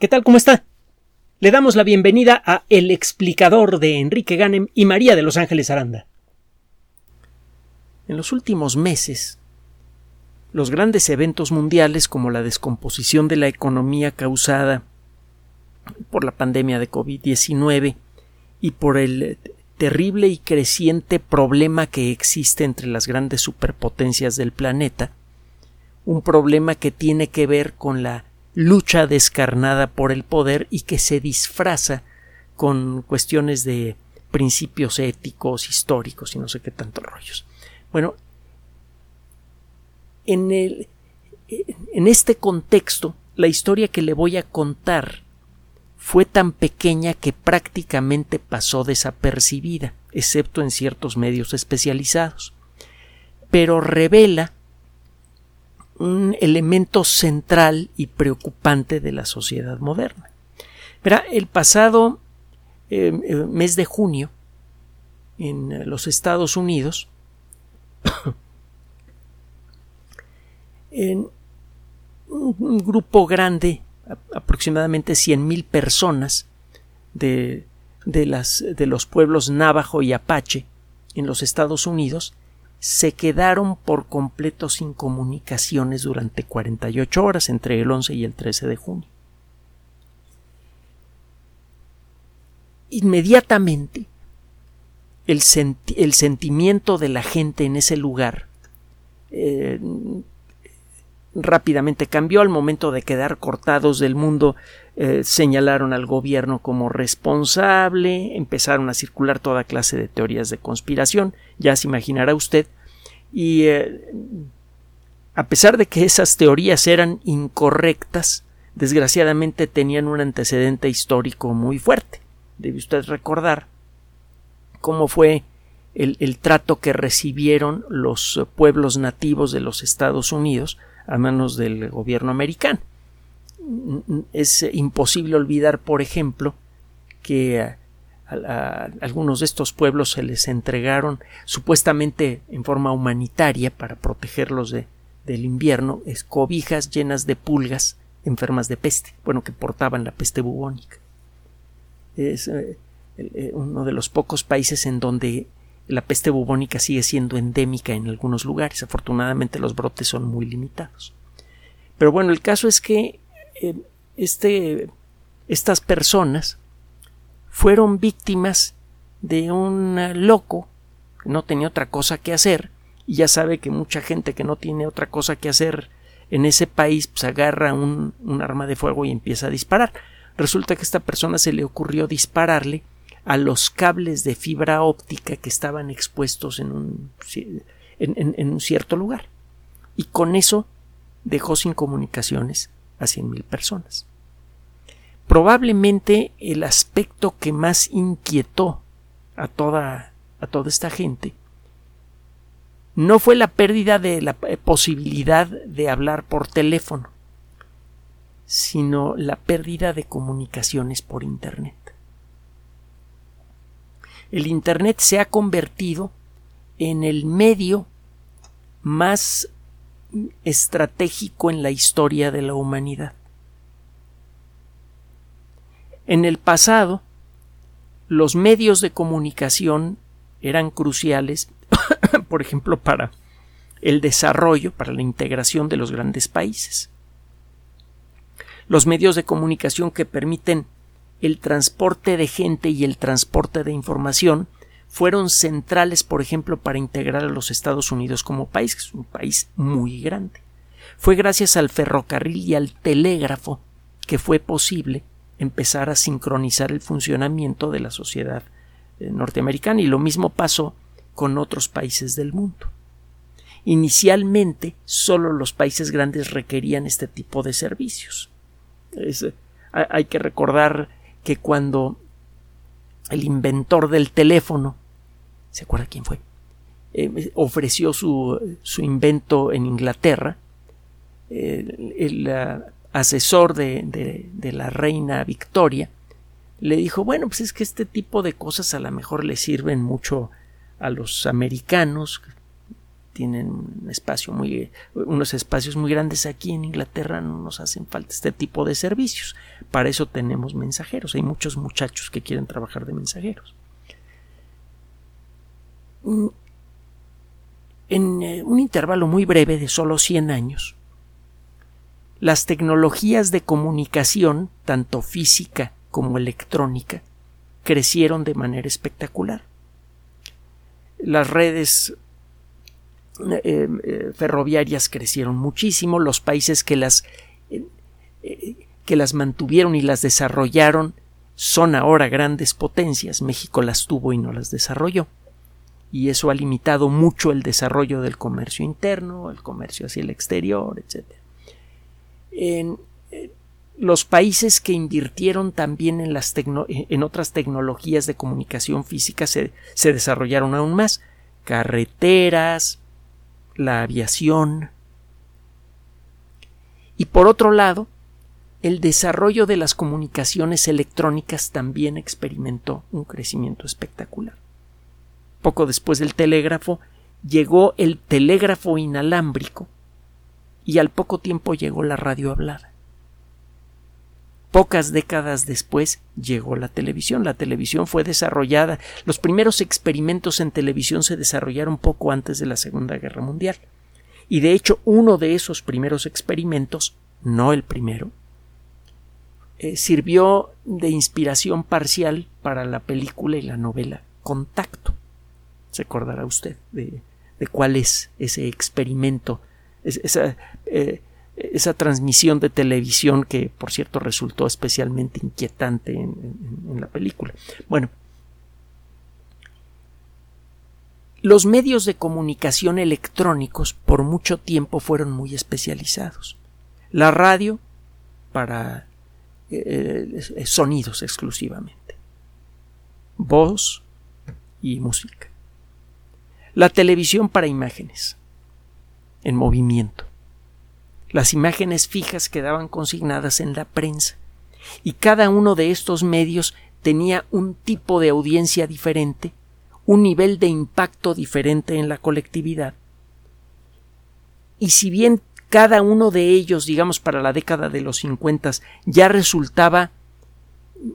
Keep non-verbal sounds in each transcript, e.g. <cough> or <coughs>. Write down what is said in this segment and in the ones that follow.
¿Qué tal? ¿Cómo está? Le damos la bienvenida a El explicador de Enrique Ganem y María de Los Ángeles Aranda. En los últimos meses, los grandes eventos mundiales como la descomposición de la economía causada por la pandemia de COVID-19 y por el terrible y creciente problema que existe entre las grandes superpotencias del planeta, un problema que tiene que ver con la lucha descarnada por el poder y que se disfraza con cuestiones de principios éticos, históricos y no sé qué tantos rollos. Bueno, en, el, en este contexto, la historia que le voy a contar fue tan pequeña que prácticamente pasó desapercibida, excepto en ciertos medios especializados, pero revela un elemento central y preocupante de la sociedad moderna. Verá, el pasado eh, eh, mes de junio, en los Estados Unidos, en un grupo grande, aproximadamente 100.000 personas de, de, las, de los pueblos Navajo y Apache en los Estados Unidos, se quedaron por completo sin comunicaciones durante 48 horas entre el 11 y el 13 de junio. Inmediatamente el, sentimiento de la gente en ese lugar eh, rápidamente cambió al momento de quedar cortados del mundo eh, señalaron al gobierno como responsable empezaron a circular toda clase de teorías de conspiración ya se imaginará usted y eh, a pesar de que esas teorías eran incorrectas, desgraciadamente tenían un antecedente histórico muy fuerte. Debe usted recordar cómo fue el, el, trato que recibieron los pueblos nativos de los Estados Unidos a manos del gobierno americano. Es imposible olvidar, por ejemplo, que a, algunos de estos pueblos se les entregaron supuestamente en forma humanitaria para protegerlos de, del invierno escobijas llenas de pulgas enfermas de peste, bueno, que portaban la peste bubónica. Es eh, eh, uno de los pocos países en donde la peste bubónica sigue siendo endémica en algunos lugares. Afortunadamente los brotes son muy limitados. Pero bueno, el caso es que eh, este, estas personas fueron víctimas de un loco que no tenía otra cosa que hacer y ya sabe que mucha gente que no tiene otra cosa que hacer en ese país pues agarra un, arma de fuego y empieza a disparar. Resulta que a esta persona se le ocurrió dispararle a los cables de fibra óptica que estaban expuestos en un, en, un cierto lugar. Y con eso dejó sin comunicaciones a cien mil personas. Probablemente el aspecto que más inquietó a toda, a toda esta gente no fue la pérdida de la posibilidad de hablar por teléfono, sino la pérdida de comunicaciones por Internet. El Internet se ha convertido en el medio más estratégico en la historia de la humanidad. En el pasado, los medios de comunicación eran cruciales, <coughs> por ejemplo, para el desarrollo, para la integración de los grandes países. Los medios de comunicación que permiten el transporte de gente y el transporte de información fueron centrales, por ejemplo, para integrar a los Estados Unidos como país, que es un país muy grande. Fue gracias al ferrocarril y al telégrafo que fue posible empezar a sincronizar el funcionamiento de la sociedad eh, norteamericana y lo mismo pasó con otros países del mundo. Inicialmente solo los países grandes requerían este tipo de servicios. Eh, hay que recordar que cuando el inventor del teléfono, ¿se acuerda quién fue? Eh, ofreció su, su, invento en Inglaterra, el, asesor de, de, la reina Victoria, le dijo, bueno, pues es que este tipo de cosas a lo mejor le sirven mucho a los americanos, tienen un espacio muy, unos espacios muy grandes aquí en Inglaterra no nos hacen falta este tipo de servicios. Para eso tenemos mensajeros. Hay muchos muchachos que quieren trabajar de mensajeros. En eh, un intervalo muy breve de solo 100 años, las tecnologías de comunicación, tanto física como electrónica, crecieron de manera espectacular. Las redes eh, eh, ferroviarias crecieron muchísimo, los países que las, eh, que las mantuvieron y las desarrollaron son ahora grandes potencias. México las tuvo y no las desarrolló. Y eso ha limitado mucho el desarrollo del comercio interno, el comercio hacia el exterior, etc. En, los países que invirtieron también en, las en otras tecnologías de comunicación física se, se desarrollaron aún más. Carreteras, la aviación. Y por otro lado, el desarrollo de las comunicaciones electrónicas también experimentó un crecimiento espectacular. Poco después del telégrafo llegó el telégrafo inalámbrico y al poco tiempo llegó la radio hablada. Pocas décadas después llegó la televisión. La televisión fue desarrollada. Los primeros experimentos en televisión se desarrollaron poco antes de la Segunda Guerra Mundial. Y de hecho, uno de esos primeros experimentos, no el primero, eh, sirvió de inspiración parcial para la película y la novela Contacto. Se acordará usted de, cuál es ese experimento, esa, eh, esa transmisión de televisión que, por cierto, resultó especialmente inquietante en, la película. Bueno, los medios de comunicación electrónicos por mucho tiempo fueron muy especializados. La radio para eh, eh, sonidos exclusivamente. Voz y música. La televisión para imágenes en movimiento las imágenes fijas quedaban consignadas en la prensa, y cada uno de estos medios tenía un tipo de audiencia diferente, un nivel de impacto diferente en la colectividad. Y si bien cada uno de ellos, digamos para la década de los 50, ya resultaba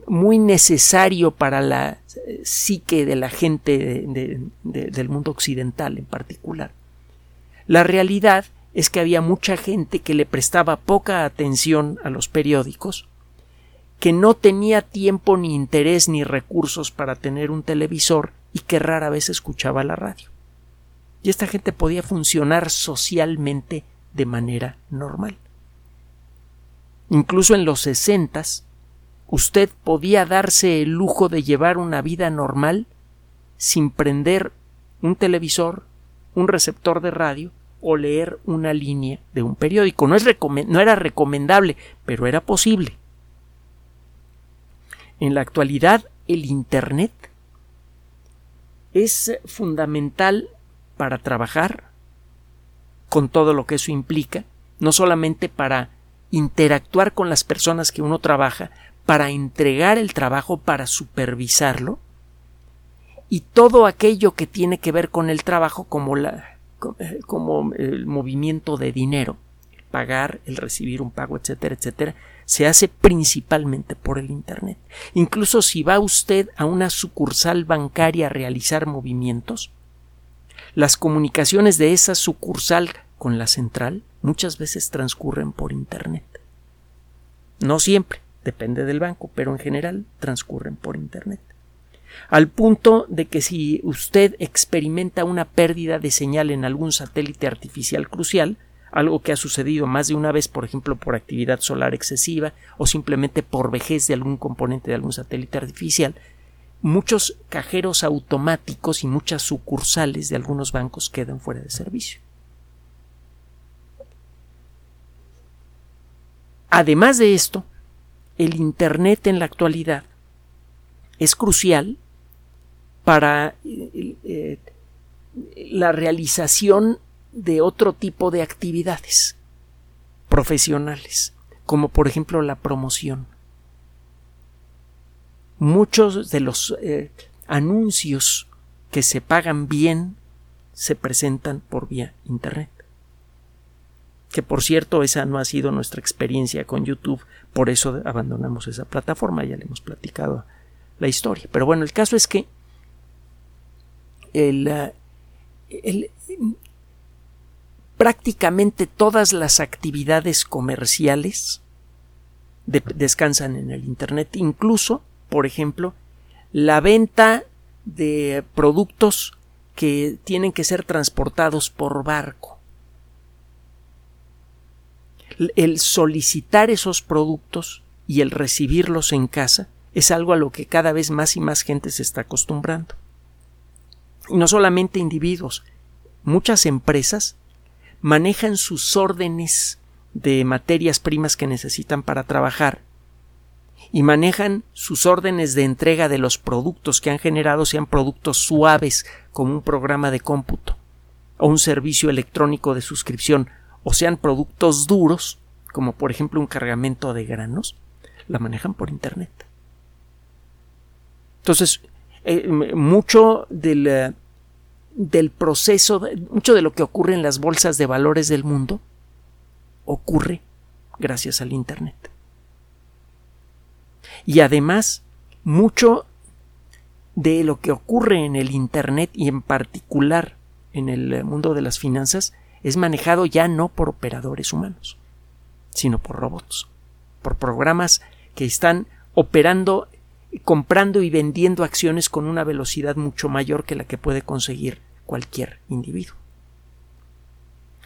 muy necesario para la eh, psique de la gente del mundo occidental en particular. La realidad es que había mucha gente que le prestaba poca atención a los periódicos, que no tenía tiempo ni interés ni recursos para tener un televisor y que rara vez escuchaba la radio. Y esta gente podía funcionar socialmente de manera normal. Incluso en los sesentas, usted podía darse el lujo de llevar una vida normal sin prender un televisor, un receptor de radio o leer una línea de un periódico. No, es no era recomendable, pero era posible. En la actualidad, el Internet es fundamental para trabajar con todo lo que eso implica, no solamente para interactuar con las personas que uno trabaja, para entregar el trabajo, para supervisarlo, y todo aquello que tiene que ver con el trabajo como la como el movimiento de dinero, pagar, el recibir un pago, etcétera, etcétera, se hace principalmente por el Internet. Incluso si va usted a una sucursal bancaria a realizar movimientos, las comunicaciones de esa sucursal con la central muchas veces transcurren por Internet. No siempre, depende del banco, pero en general transcurren por Internet al punto de que si usted experimenta una pérdida de señal en algún satélite artificial crucial, algo que ha sucedido más de una vez, por ejemplo, por actividad solar excesiva o simplemente por vejez de algún componente de algún satélite artificial, muchos cajeros automáticos y muchas sucursales de algunos bancos quedan fuera de servicio. Además de esto, el Internet en la actualidad es crucial para eh, eh, la realización de otro tipo de actividades profesionales, como por ejemplo la promoción. Muchos de los eh, anuncios que se pagan bien se presentan por vía Internet. Que por cierto, esa no ha sido nuestra experiencia con YouTube, por eso abandonamos esa plataforma, ya le hemos platicado la historia. Pero bueno, el caso es que el, prácticamente todas las actividades comerciales descansan en el Internet, incluso, por ejemplo, la venta de productos que tienen que ser transportados por barco. El solicitar esos productos y el recibirlos en casa es algo a lo que cada vez más y más gente se está acostumbrando. Y no solamente individuos, muchas empresas manejan sus órdenes de materias primas que necesitan para trabajar y manejan sus órdenes de entrega de los productos que han generado sean productos suaves como un programa de cómputo o un servicio electrónico de suscripción o sean productos duros como por ejemplo un cargamento de granos la manejan por internet entonces eh, mucho del, eh, del proceso mucho de lo que ocurre en las bolsas de valores del mundo ocurre gracias al internet. Y además mucho de lo que ocurre en el Internet y en particular en el mundo de las finanzas es manejado ya no por operadores humanos, sino por robots, por programas que están operando, comprando y vendiendo acciones con una velocidad mucho mayor que la que puede conseguir cualquier individuo.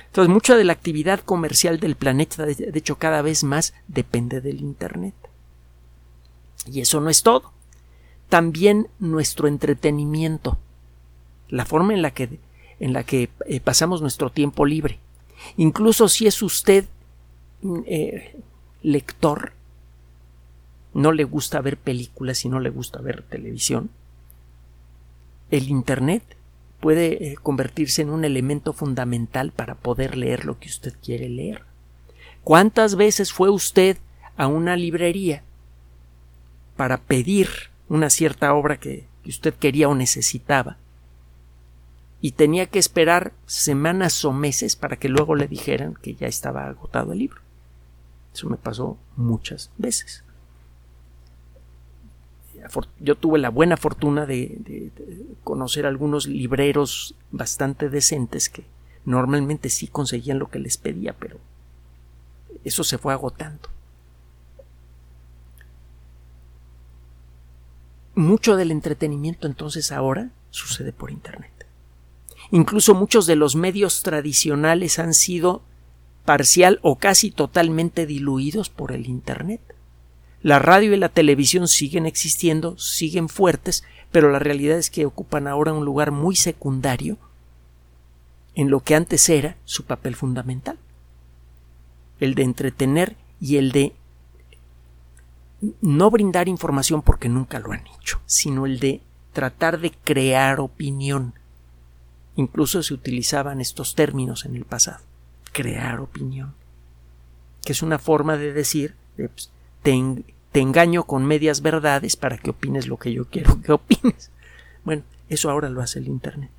Entonces, mucha de la actividad comercial del planeta, de hecho, cada vez más depende del Internet. Y eso no es todo. También nuestro entretenimiento, la forma en la que, en la que eh, pasamos nuestro tiempo libre. Incluso si es usted mm, eh, lector, no le gusta ver películas y no le gusta ver televisión, el Internet puede eh, convertirse en un elemento fundamental para poder leer lo que usted quiere leer. ¿Cuántas veces fue usted a una librería para pedir una cierta obra que, usted quería o necesitaba y tenía que esperar semanas o meses para que luego le dijeran que ya estaba agotado el libro. Eso me pasó muchas veces. Yo tuve la buena fortuna de, de, conocer algunos libreros bastante decentes que normalmente sí conseguían lo que les pedía, pero eso se fue agotando. mucho del entretenimiento entonces ahora sucede por Internet. Incluso muchos de los medios tradicionales han sido parcial o casi totalmente diluidos por el Internet. La radio y la televisión siguen existiendo, siguen fuertes, pero la realidad es que ocupan ahora un lugar muy secundario en lo que antes era su papel fundamental, el de entretener y el de no brindar información porque nunca lo han hecho, sino el de tratar de crear opinión. Incluso se utilizaban estos términos en el pasado. Crear opinión. Que es una forma de decir, pues, te engaño con medias verdades para que opines lo que yo quiero que opines. Bueno, eso ahora lo hace el Internet.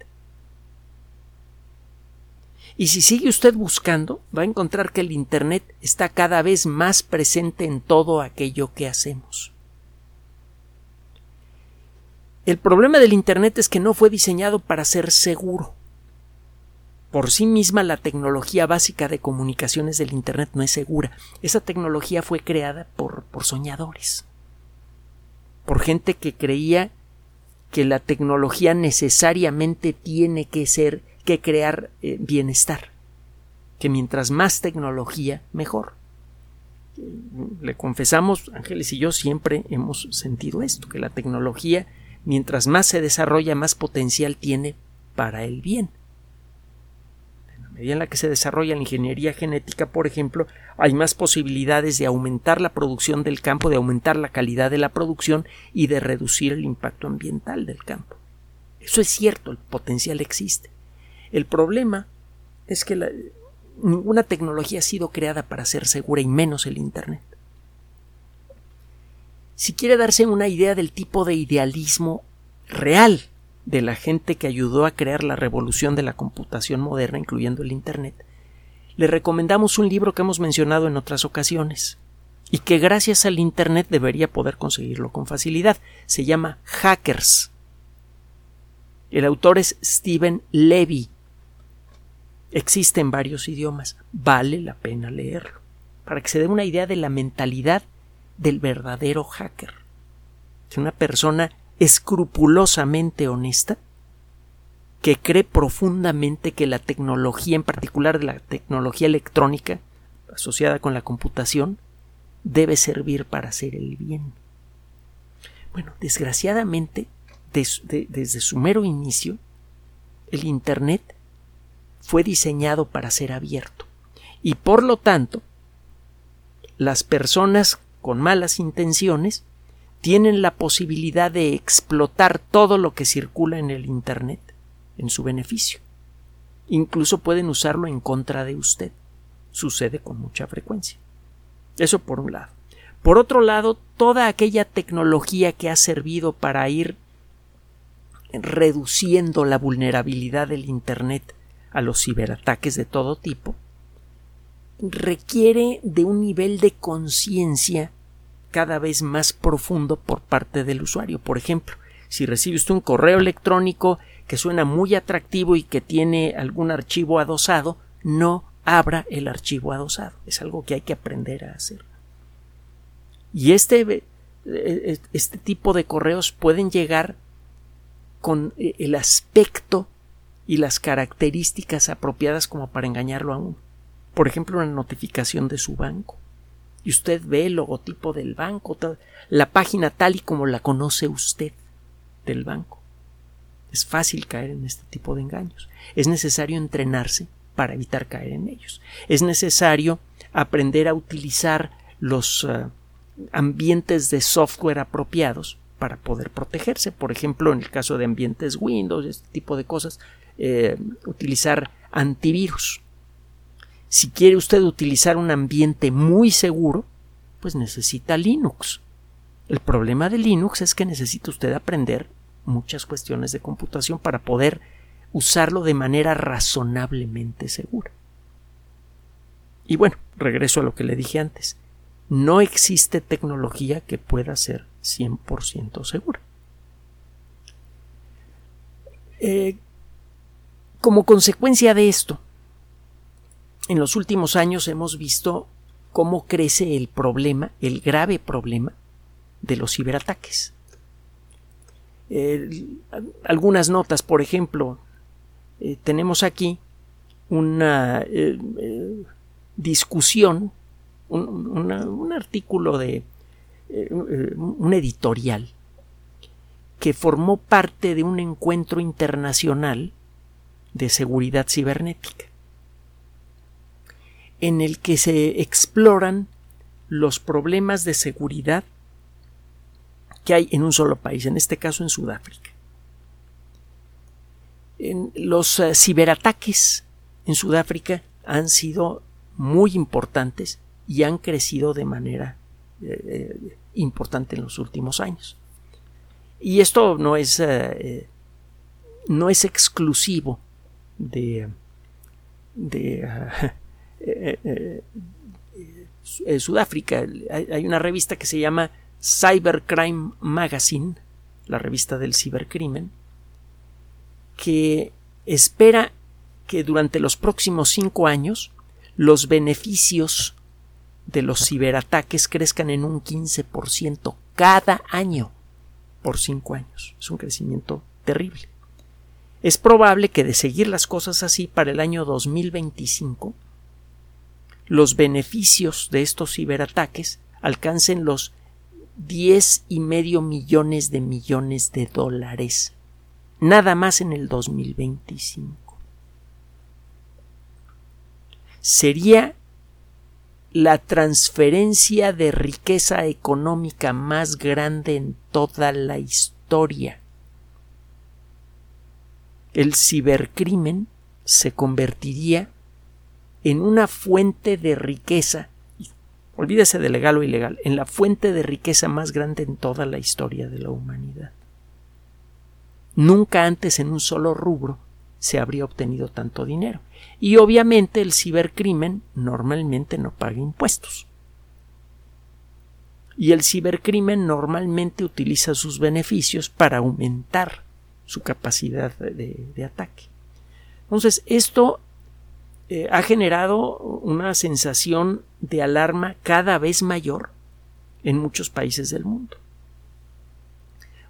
Y si sigue usted buscando, va a encontrar que el Internet está cada vez más presente en todo aquello que hacemos. El problema del Internet es que no fue diseñado para ser seguro. Por sí misma la tecnología básica de comunicaciones del Internet no es segura. Esa tecnología fue creada por, soñadores, por gente que creía que la tecnología necesariamente tiene que ser que crear eh, bienestar, que mientras más tecnología, mejor. Le confesamos, Ángeles y yo siempre hemos sentido esto, que la tecnología, mientras más se desarrolla, más potencial tiene para el bien. Medida en la que se desarrolla la ingeniería genética, por ejemplo, hay más posibilidades de aumentar la producción del campo, de aumentar la calidad de la producción y de reducir el impacto ambiental del campo. Eso es cierto, el potencial existe. El problema es que ninguna tecnología ha sido creada para ser segura y menos el Internet. Si quiere darse una idea del tipo de idealismo real de la gente que ayudó a crear la revolución de la computación moderna, incluyendo el Internet, le recomendamos un libro que hemos mencionado en otras ocasiones y que gracias al Internet debería poder conseguirlo con facilidad. Se llama Hackers. El autor es Steven Levy. Existe en varios idiomas. Vale la pena leerlo para que se dé una idea de la mentalidad del verdadero hacker. Es una persona escrupulosamente honesta que cree profundamente que la tecnología, en particular la tecnología electrónica asociada con la computación, debe servir para hacer el bien. Bueno, desgraciadamente, desde su mero inicio, el Internet fue diseñado para ser abierto y por lo tanto las personas con malas intenciones tienen la posibilidad de explotar todo lo que circula en el Internet en su beneficio. Incluso pueden usarlo en contra de usted. Sucede con mucha frecuencia. Eso por un lado. Por otro lado, toda aquella tecnología que ha servido para ir reduciendo la vulnerabilidad del Internet a los ciberataques de todo tipo, requiere de un nivel de conciencia cada vez más profundo por parte del usuario. Por ejemplo, si recibe usted un correo electrónico que suena muy atractivo y que tiene algún archivo adosado, no abra el archivo adosado. Es algo que hay que aprender a hacer. Y este, eh, eh, este tipo de correos pueden llegar con eh, el aspecto y las características apropiadas como para engañarlo a uno por ejemplo, una notificación de su banco. Y usted ve el logotipo del banco, la página tal y como la conoce usted del banco. Es fácil caer en este tipo de engaños. Es necesario entrenarse para evitar caer en ellos. Es necesario aprender a utilizar los eh, ambientes de software apropiados para poder protegerse. Por ejemplo, en el caso de ambientes Windows, este tipo de cosas, eh, utilizar antivirus. Si quiere usted utilizar un ambiente muy seguro, pues necesita Linux. El problema de Linux es que necesita usted aprender muchas cuestiones de computación para poder usarlo de manera razonablemente segura. Y bueno, regreso a lo que le dije antes. No existe tecnología que pueda ser 100% segura. Eh, como consecuencia de esto, en los últimos años hemos visto cómo crece el problema, el grave problema de los ciberataques. algunas notas, por ejemplo, eh, tenemos aquí una eh, eh, discusión, un, artículo de un editorial que formó parte de un encuentro internacional de seguridad cibernética en el que se exploran los problemas de seguridad que hay en un solo país, en este caso en Sudáfrica. Los eh, ciberataques en Sudáfrica han sido muy importantes y han crecido de manera eh, eh, importante en los últimos años. Y esto no es, no es exclusivo de, <laughs> eh, eh, Sudáfrica. Hay, una revista que se llama Cybercrime Magazine, la revista del cibercrimen, que espera que durante los próximos cinco años los beneficios de los ciberataques crezcan en un 15% cada año por cinco años. Es un crecimiento terrible. Es probable que de seguir las cosas así para el año 2025 los beneficios de estos ciberataques alcancen los diez y medio millones de millones de dólares nada más en el 2025 sería la transferencia de riqueza económica más grande en toda la historia. El cibercrimen se convertiría en una fuente de riqueza, olvídese de legal o ilegal, en la fuente de riqueza más grande en toda la historia de la humanidad. Nunca antes en un solo rubro se habría obtenido tanto dinero. Y obviamente el cibercrimen normalmente no paga impuestos. Y el cibercrimen normalmente utiliza sus beneficios para aumentar su capacidad de, ataque. Entonces, esto eh, ha generado una sensación de alarma cada vez mayor en muchos países del mundo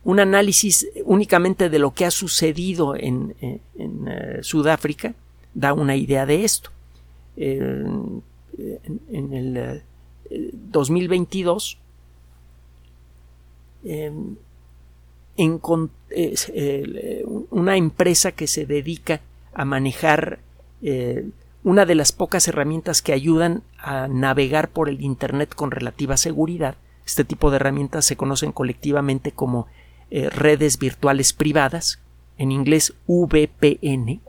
un análisis únicamente de lo que ha sucedido en, eh, Sudáfrica da una idea de esto. en, el 2022 eh, em, una empresa que se dedica a manejar eh, una de las pocas herramientas que ayudan a navegar por el Internet con relativa seguridad. Este tipo de herramientas se conocen colectivamente como eh, redes virtuales privadas, en inglés VPN.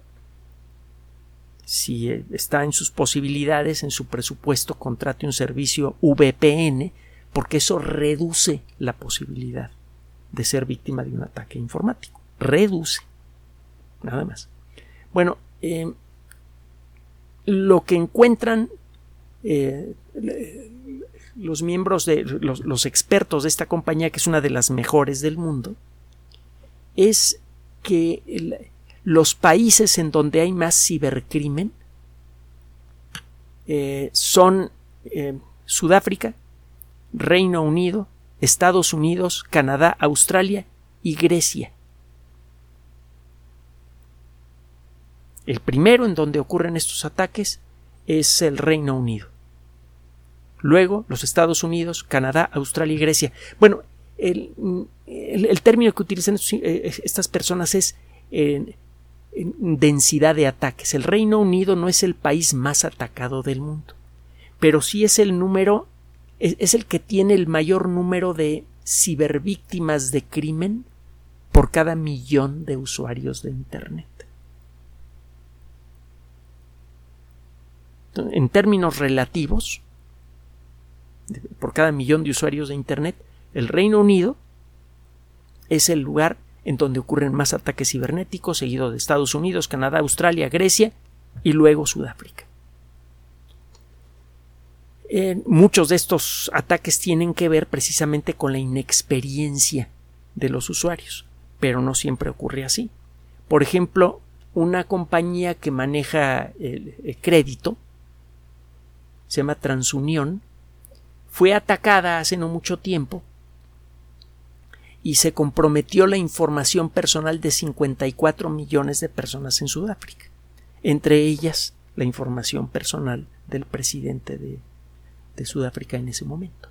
Si eh, está en sus posibilidades, en su presupuesto, contrate un servicio VPN, porque eso reduce la posibilidad de ser víctima de un ataque informático. Reduce. Nada más. Bueno, em, lo que encuentran eh, los miembros de los, expertos de esta compañía, que es una de las mejores del mundo, es que los países en donde hay más cibercrimen eh, son eh, Sudáfrica, Reino Unido, Estados Unidos, Canadá, Australia y Grecia. El primero en donde ocurren estos ataques es el Reino Unido luego los Estados Unidos, Canadá, Australia y Grecia. Bueno, el, término que utilizan eh, estas personas es densidad de ataques. El Reino Unido no es el país más atacado del mundo, pero sí es el número, es el que tiene el mayor número de cibervíctimas de crimen por cada millón de usuarios de Internet. En términos relativos, por cada millón de usuarios de Internet, el Reino Unido es el lugar en donde ocurren más ataques cibernéticos, seguido de Estados Unidos, Canadá, Australia, Grecia y luego Sudáfrica. muchos de estos ataques tienen que ver precisamente con la inexperiencia de los usuarios, pero no siempre ocurre así. Por ejemplo, una compañía que maneja el crédito se llama Transunión fue atacada hace no mucho tiempo y se comprometió la información personal de 54 millones de personas en Sudáfrica, entre ellas la información personal del presidente de, Sudáfrica en ese momento.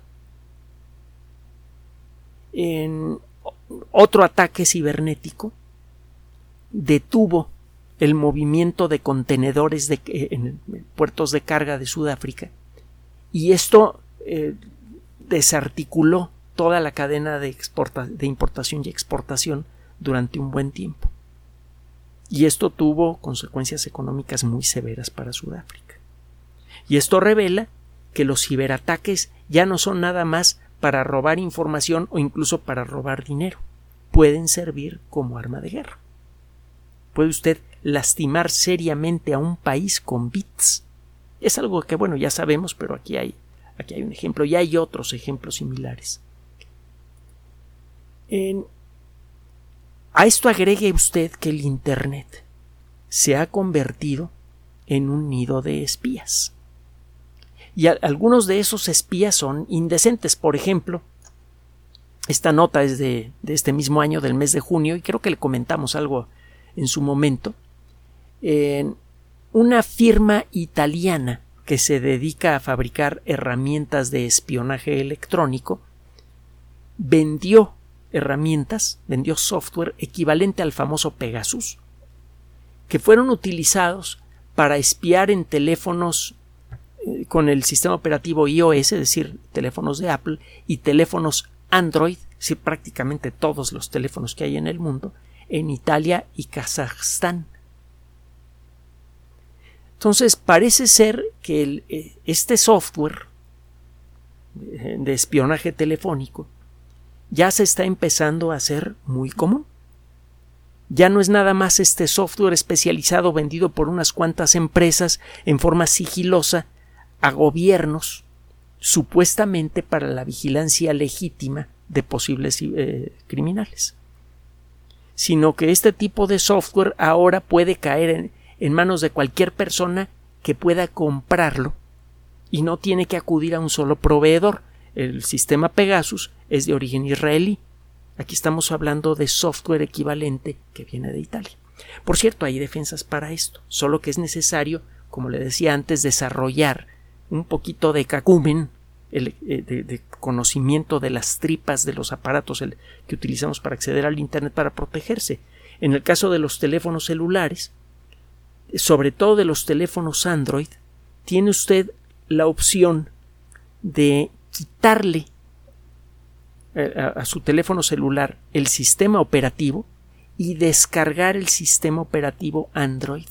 En otro ataque cibernético detuvo el movimiento de contenedores de, en puertos de carga de Sudáfrica y esto eh, desarticuló toda la cadena de, de importación y exportación durante un buen tiempo. Y esto tuvo consecuencias económicas muy severas para Sudáfrica. Y esto revela que los ciberataques ya no son nada más para robar información o incluso para robar dinero. Pueden servir como arma de guerra. Puede usted lastimar seriamente a un país con bits. Es algo que, bueno, ya sabemos, pero aquí hay Aquí hay un ejemplo y hay otros ejemplos similares. a esto agregue usted que el Internet se ha convertido en un nido de espías. Y algunos de esos espías son indecentes. Por ejemplo, esta nota es de, de, este mismo año, del mes de junio, y creo que le comentamos algo en su momento. Una firma italiana que se dedica a fabricar herramientas de espionaje electrónico, vendió herramientas, vendió software equivalente al famoso Pegasus, que fueron utilizados para espiar en teléfonos eh, con el sistema operativo iOS, es decir, teléfonos de Apple, y teléfonos Android, es decir, prácticamente todos los teléfonos que hay en el mundo, en Italia y Kazajstán. Entonces parece ser que eh, este software de espionaje telefónico ya se está empezando a hacer muy común. ya no es nada más este software especializado vendido por unas cuantas empresas en forma sigilosa a gobiernos supuestamente para la vigilancia legítima de posibles eh, criminales sino que este tipo de software ahora puede caer en manos de cualquier persona que pueda comprarlo y no tiene que acudir a un solo proveedor. El sistema Pegasus es de origen israelí. Aquí estamos hablando de software equivalente que viene de Italia. Por cierto, hay defensas para esto, solo que es necesario, como le decía antes, desarrollar un poquito de cacumen, eh, de, conocimiento de las tripas de los aparatos que utilizamos para acceder al Internet para protegerse. En el caso de los teléfonos celulares, sobre todo de los teléfonos Android, tiene usted la opción de quitarle eh, a, su teléfono celular el sistema operativo y descargar el sistema operativo Android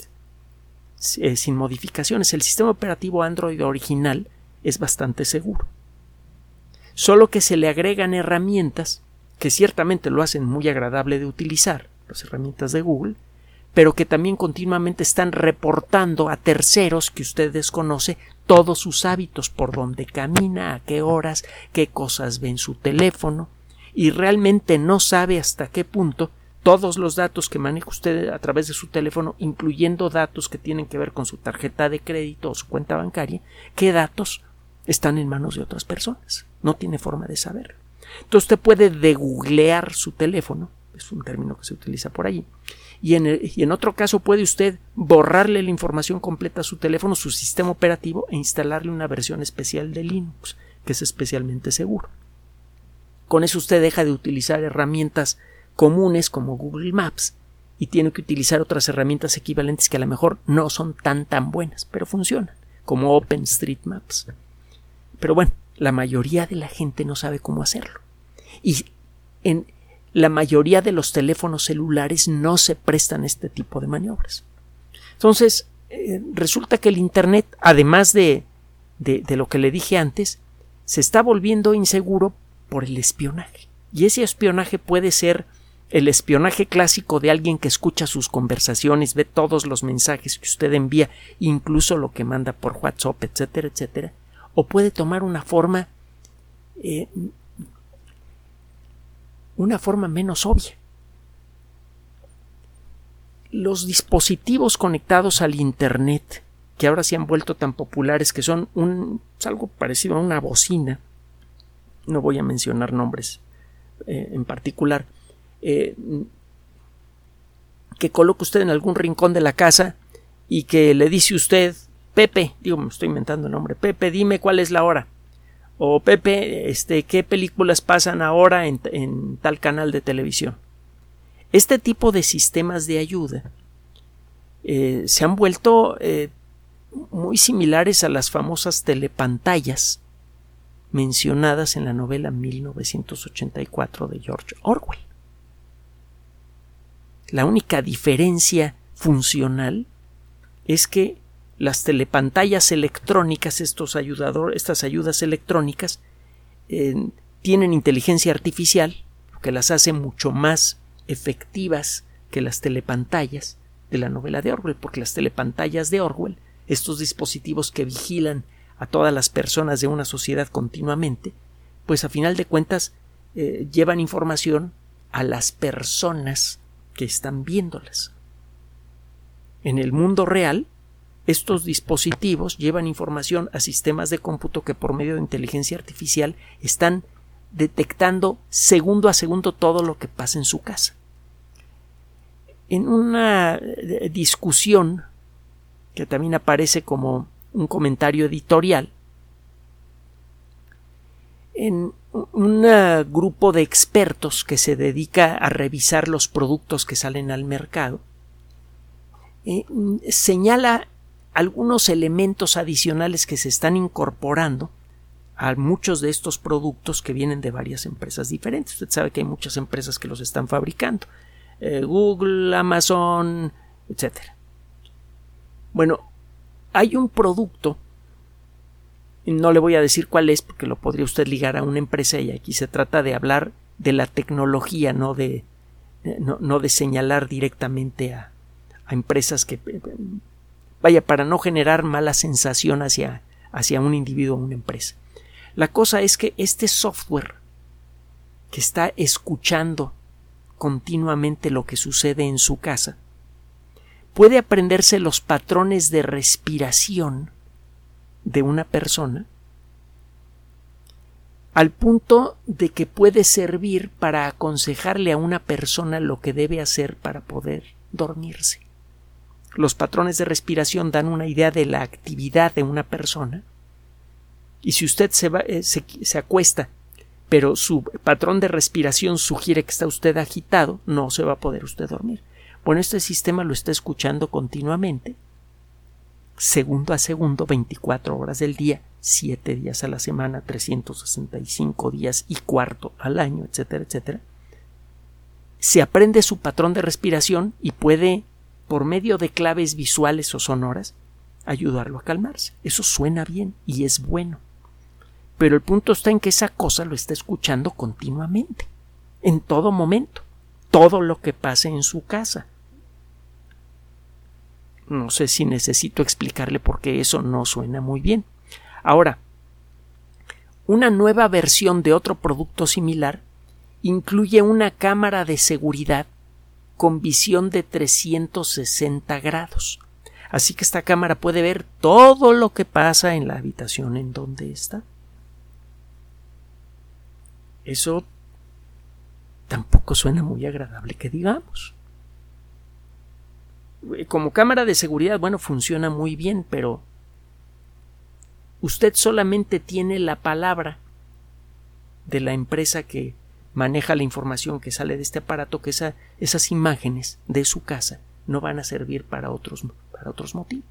eh, sin modificaciones. El sistema operativo Android original es bastante seguro. Solo que se le agregan herramientas que ciertamente lo hacen muy agradable de utilizar, las herramientas de Google, pero que también continuamente están reportando a terceros que usted desconoce todos sus hábitos, por dónde camina, a qué horas, qué cosas ve en su teléfono, y realmente no sabe hasta qué punto todos los datos que maneja usted a través de su teléfono, incluyendo datos que tienen que ver con su tarjeta de crédito o su cuenta bancaria, qué datos están en manos de otras personas. No tiene forma de saber. Entonces usted puede degooglear su teléfono, es un término que se utiliza por allí, y en, otro caso puede usted borrarle la información completa a su teléfono, su sistema operativo e instalarle una versión especial de Linux, que es especialmente seguro. Con eso usted deja de utilizar herramientas comunes como Google Maps y tiene que utilizar otras herramientas equivalentes que a lo mejor no son tan tan buenas, pero funcionan, como OpenStreetMaps. Pero bueno, la mayoría de la gente no sabe cómo hacerlo. Y en, la mayoría de los teléfonos celulares no se prestan este tipo de maniobras. Entonces, eh, resulta que el Internet, además de, de, lo que le dije antes, se está volviendo inseguro por el espionaje. Y ese espionaje puede ser el espionaje clásico de alguien que escucha sus conversaciones, ve todos los mensajes que usted envía, incluso lo que manda por WhatsApp, etcétera, etcétera, o puede tomar una forma eh, una forma menos obvia. Los dispositivos conectados al Internet, que ahora se han vuelto tan populares, que son un, algo parecido a una bocina, no voy a mencionar nombres eh, en particular, eh, que coloca usted en algún rincón de la casa y que le dice usted, Pepe, digo, me estoy inventando el nombre, Pepe, dime cuál es la hora o Pepe, este, ¿qué películas pasan ahora en, tal canal de televisión? Este tipo de sistemas de ayuda eh, se han vuelto eh, muy similares a las famosas telepantallas mencionadas en la novela 1984 de George Orwell. La única diferencia funcional es que las telepantallas electrónicas, estos ayudador, estas ayudas electrónicas, tienen inteligencia artificial, que las hace mucho más efectivas que las telepantallas de la novela de Orwell, porque las telepantallas de Orwell, estos dispositivos que vigilan a todas las personas de una sociedad continuamente, pues a final de cuentas eh, llevan información a las personas que están viéndolas. En el mundo real, estos dispositivos llevan información a sistemas de cómputo que por medio de inteligencia artificial están detectando segundo a segundo todo lo que pasa en su casa. En una eh, discusión que también aparece como un comentario editorial, en un grupo de expertos que se dedica a revisar los productos que salen al mercado, eh, señala algunos elementos adicionales que se están incorporando a muchos de estos productos que vienen de varias empresas diferentes. Usted sabe que hay muchas empresas que los están fabricando. Eh, Google, Amazon, etc. Bueno, hay un producto, no le voy a decir cuál es porque lo podría usted ligar a una empresa y aquí se trata de hablar de la tecnología, no de, no, de señalar directamente a, empresas que vaya para no generar mala sensación hacia, hacia un individuo o una empresa. La cosa es que este software que está escuchando continuamente lo que sucede en su casa puede aprenderse los patrones de respiración de una persona al punto de que puede servir para aconsejarle a una persona lo que debe hacer para poder dormirse. Los patrones de respiración dan una idea de la actividad de una persona y si usted se, eh, se acuesta pero su patrón de respiración sugiere que está usted agitado, no se va a poder usted dormir. Bueno, este sistema lo está escuchando continuamente, segundo a segundo, 24 horas del día, 7 días a la semana, 365 días y cuarto al año, etcétera, etcétera. Se aprende su patrón de respiración y puede, por medio de claves visuales o sonoras, ayudarlo a calmarse. Eso suena bien y es bueno. Pero el punto está en que esa cosa lo está escuchando continuamente, en todo momento, todo lo que pase en su casa. No sé si necesito explicarle por qué eso no suena muy bien. Ahora, una nueva versión de otro producto similar incluye una cámara de seguridad con visión de 360 grados. Así que esta cámara puede ver todo lo que pasa en la habitación en donde está. Eso tampoco suena muy agradable que digamos. Eh, como cámara de seguridad, bueno, funciona muy bien, pero usted solamente tiene la palabra de la empresa que maneja la información que sale de este aparato, que esas imágenes de su casa no van a servir para otros, para otros motivos,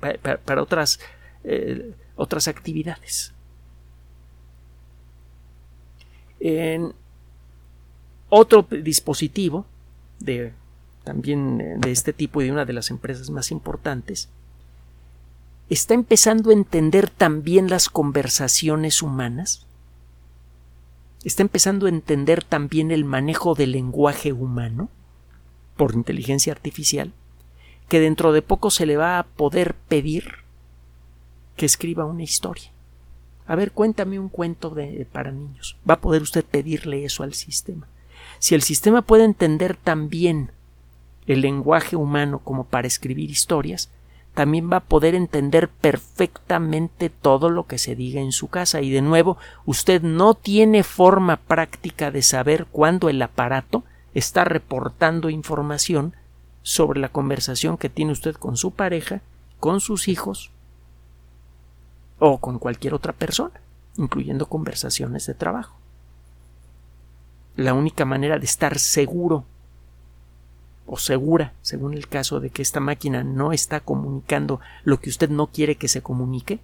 para, otras, eh, otras actividades. En otro dispositivo de también eh, de este tipo y de una de las empresas más importantes, está empezando a entender también las conversaciones humanas, está empezando a entender también el manejo del lenguaje humano por inteligencia artificial, que dentro de poco se le va a poder pedir que escriba una historia. A ver, cuéntame un cuento para niños. Va a poder usted pedirle eso al sistema. Si el sistema puede entender también el lenguaje humano como para escribir historias, también va a poder entender perfectamente todo lo que se diga en su casa y de nuevo usted no tiene forma práctica de saber cuándo el aparato está reportando información sobre la conversación que tiene usted con su pareja, con sus hijos o con cualquier otra persona, incluyendo conversaciones de trabajo. La única manera de estar seguro o segura, según el caso de que esta máquina no está comunicando lo que usted no quiere que se comunique,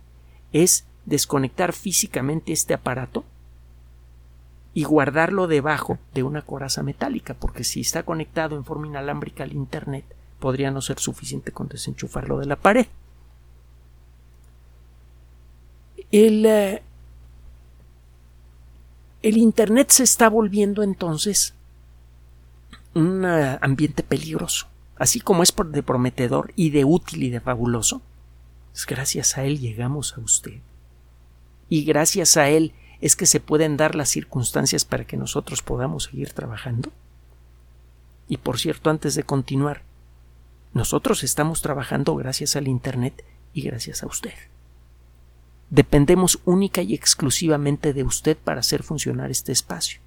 es desconectar físicamente este aparato y guardarlo debajo de una coraza metálica, porque si está conectado en forma inalámbrica al Internet, podría no ser suficiente con desenchufarlo de la pared. El, eh, el Internet se está volviendo entonces un ambiente peligroso, así como es de prometedor y de útil y de fabuloso. Es gracias a él llegamos a usted. Y gracias a él es que se pueden dar las circunstancias para que nosotros podamos seguir trabajando. Y por cierto, antes de continuar, nosotros estamos trabajando gracias al Internet y gracias a usted. Dependemos única y exclusivamente de usted para hacer funcionar este espacio.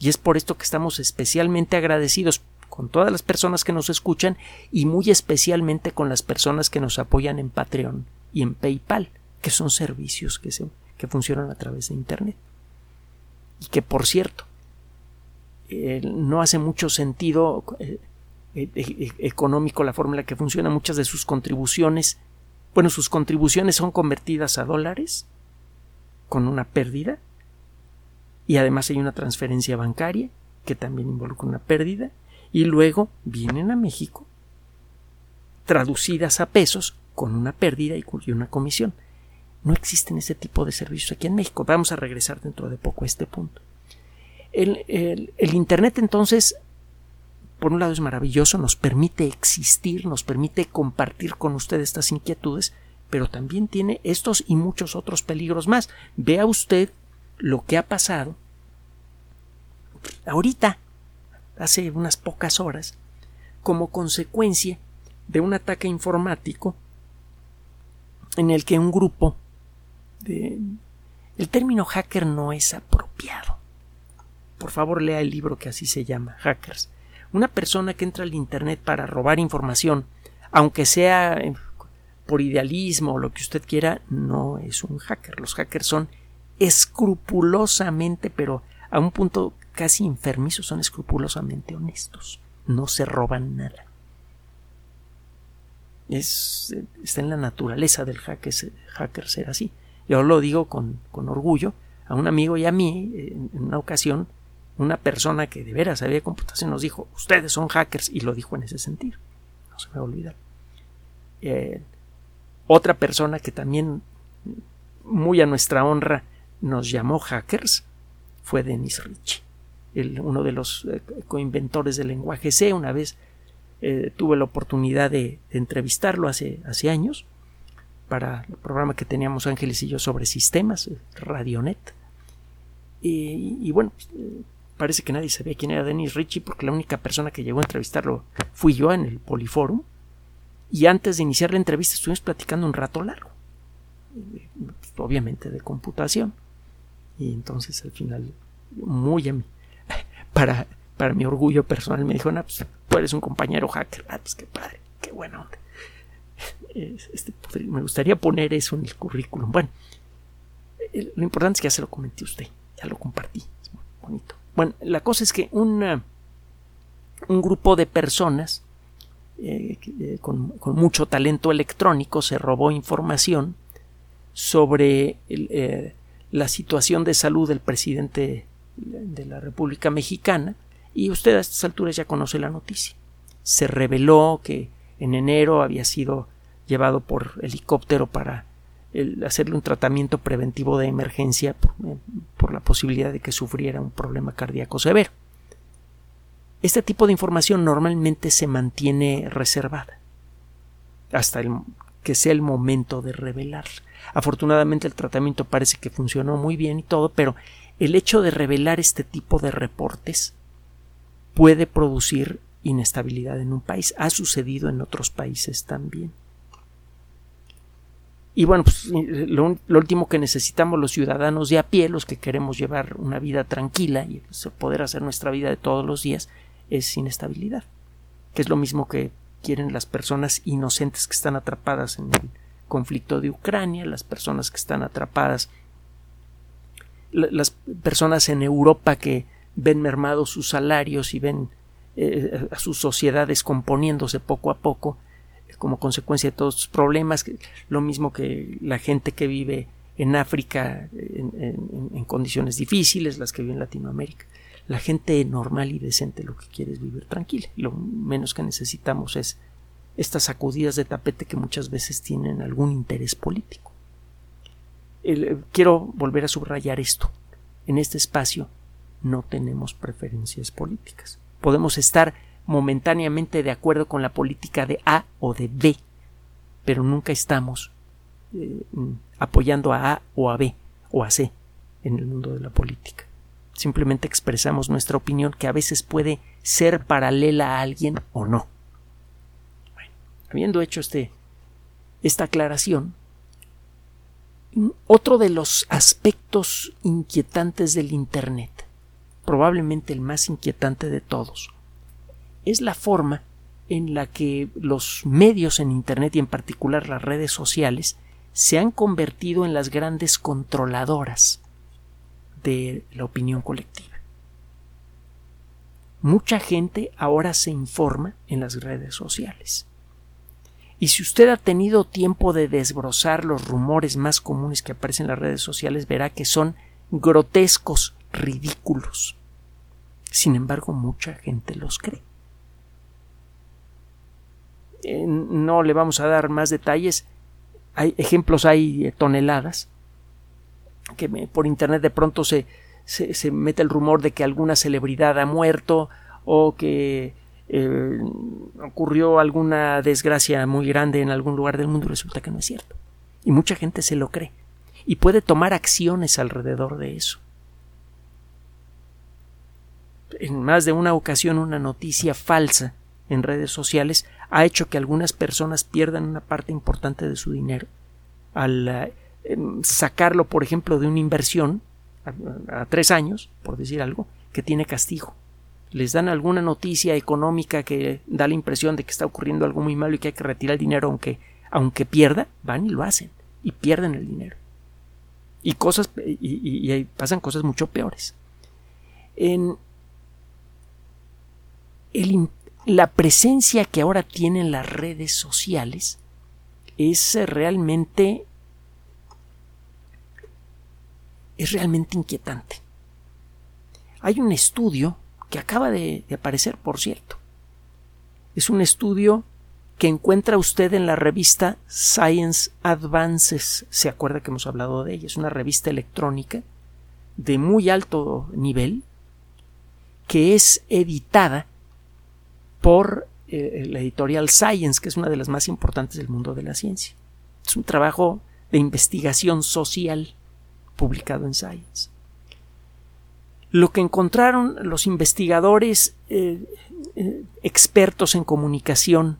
Y es por esto que estamos especialmente agradecidos con todas las personas que nos escuchan y muy especialmente con las personas que nos apoyan en Patreon y en PayPal, que son servicios que, se, que funcionan a través de Internet. Y que, por cierto, eh, no hace mucho sentido eh, eh, económico la forma en la que funciona. Muchas de sus contribuciones, bueno, sus contribuciones son convertidas a dólares con una pérdida y además hay una transferencia bancaria que también involucra una pérdida y luego vienen a México traducidas a pesos con una pérdida y una comisión. No existen ese tipo de servicios aquí en México. Vamos a regresar dentro de poco a este punto. El, el Internet entonces por un lado es maravilloso, nos permite existir, nos permite compartir con usted estas inquietudes, pero también tiene estos y muchos otros peligros más. Vea usted lo que ha pasado ahorita, hace unas pocas horas, como consecuencia de un ataque informático en el que un grupo de... El término hacker no es apropiado. Por favor, lea el libro que así se llama, Hackers. Una persona que entra al Internet para robar información, aunque sea eh, por idealismo o lo que usted quiera, no es un hacker. Los hackers son escrupulosamente, pero a un punto casi enfermizo, son escrupulosamente honestos. No se roban nada. Es, está en la naturaleza del hacker, hacker ser así. Yo lo digo con, con orgullo. A un amigo y a mí, en, una ocasión, una persona que de veras sabía computación nos dijo, ustedes son hackers, y lo dijo en ese sentido. No se me va a olvidar. Eh, otra persona que también, muy a nuestra honra, nos llamó hackers, fue Dennis Ritchie uno de los eh, coinventores del lenguaje C. Una vez eh, tuve la oportunidad de, entrevistarlo hace, hace, años para el programa que teníamos Ángeles y yo sobre sistemas, eh, Radionet. Y, bueno, pues, parece que nadie sabía quién era Dennis Ritchie porque la única persona que llegó a entrevistarlo fui yo en el Poliforum. Y antes de iniciar la entrevista estuvimos platicando un rato largo, obviamente de computación. Y entonces al final, muy a mí <laughs> para, para mi orgullo personal me dijo, no, pues tú eres un compañero hacker. Ah, pues qué padre, qué buena onda. <laughs> Este, me gustaría poner eso en el currículum. Bueno, lo importante es que ya se lo comenté a usted, ya lo compartí, es muy bonito. Bueno, la cosa es que un grupo de personas eh, eh, con, mucho talento electrónico se robó información sobre eh, la situación de salud del presidente de la República Mexicana y usted a estas alturas ya conoce la noticia. Se reveló que en enero había sido llevado por helicóptero para hacerle un tratamiento preventivo de emergencia eh, por, la posibilidad de que sufriera un problema cardíaco severo. Este tipo de información normalmente se mantiene reservada hasta el, que sea el momento de revelarla. Afortunadamente el tratamiento parece que funcionó muy bien y todo, pero el hecho de revelar este tipo de reportes puede producir inestabilidad en un país. Ha sucedido en otros países también. Y bueno, pues, lo, último que necesitamos los ciudadanos de a pie, los que queremos llevar una vida tranquila y pues, poder hacer nuestra vida de todos los días, es inestabilidad. Que es lo mismo que quieren las personas inocentes que están atrapadas en el conflicto de Ucrania, las personas que están atrapadas las personas en Europa que ven mermados sus salarios y ven eh, a sus sociedades componiéndose poco a poco eh, como consecuencia de todos estos problemas, lo mismo que la gente que vive en África en, condiciones difíciles, las que viven en Latinoamérica. La gente normal y decente lo que quiere es vivir tranquila. Lo menos que necesitamos es estas sacudidas de tapete que muchas veces tienen algún interés político quiero volver a subrayar esto. En este espacio no tenemos preferencias políticas. Podemos estar momentáneamente de acuerdo con la política de A o de B, pero nunca estamos eh, apoyando a A o a B o a C en el mundo de la política. Simplemente expresamos nuestra opinión que a veces puede ser paralela a alguien o no. Bueno, habiendo hecho este, esta aclaración, otro de los aspectos inquietantes del Internet, probablemente el más inquietante de todos, es la forma en la que los medios en Internet y en particular las redes sociales se han convertido en las grandes controladoras de la opinión colectiva. Mucha gente ahora se informa en las redes sociales. Y si usted ha tenido tiempo de desbrozar los rumores más comunes que aparecen en las redes sociales, verá que son grotescos, ridículos. Sin embargo, mucha gente los cree. Eh, no le vamos a dar más detalles. Hay ejemplos, hay toneladas. Que por internet de pronto se, se, se mete el rumor de que alguna celebridad ha muerto o que eh, ocurrió alguna desgracia muy grande en algún lugar del mundo resulta que no es cierto. Y mucha gente se lo cree y puede tomar acciones alrededor de eso. En más de una ocasión una noticia falsa en redes sociales ha hecho que algunas personas pierdan una parte importante de su dinero al eh, sacarlo, por ejemplo, de una inversión a, tres años, por decir algo, que tiene castigo. Les dan alguna noticia económica que da la impresión de que está ocurriendo algo muy malo y que hay que retirar el dinero aunque, aunque pierda, van y lo hacen y pierden el dinero. Y cosas y, y pasan cosas mucho peores. En la presencia que ahora tienen las redes sociales es realmente es realmente inquietante. Hay un estudio que acaba de, aparecer, por cierto. Es un estudio que encuentra usted en la revista Science Advances. Se acuerda que hemos hablado de ella. Es una revista electrónica de muy alto nivel que es editada por eh, la editorial Science, que es una de las más importantes del mundo de la ciencia. Es un trabajo de investigación social publicado en Science. Lo que encontraron los investigadores eh, eh, expertos en comunicación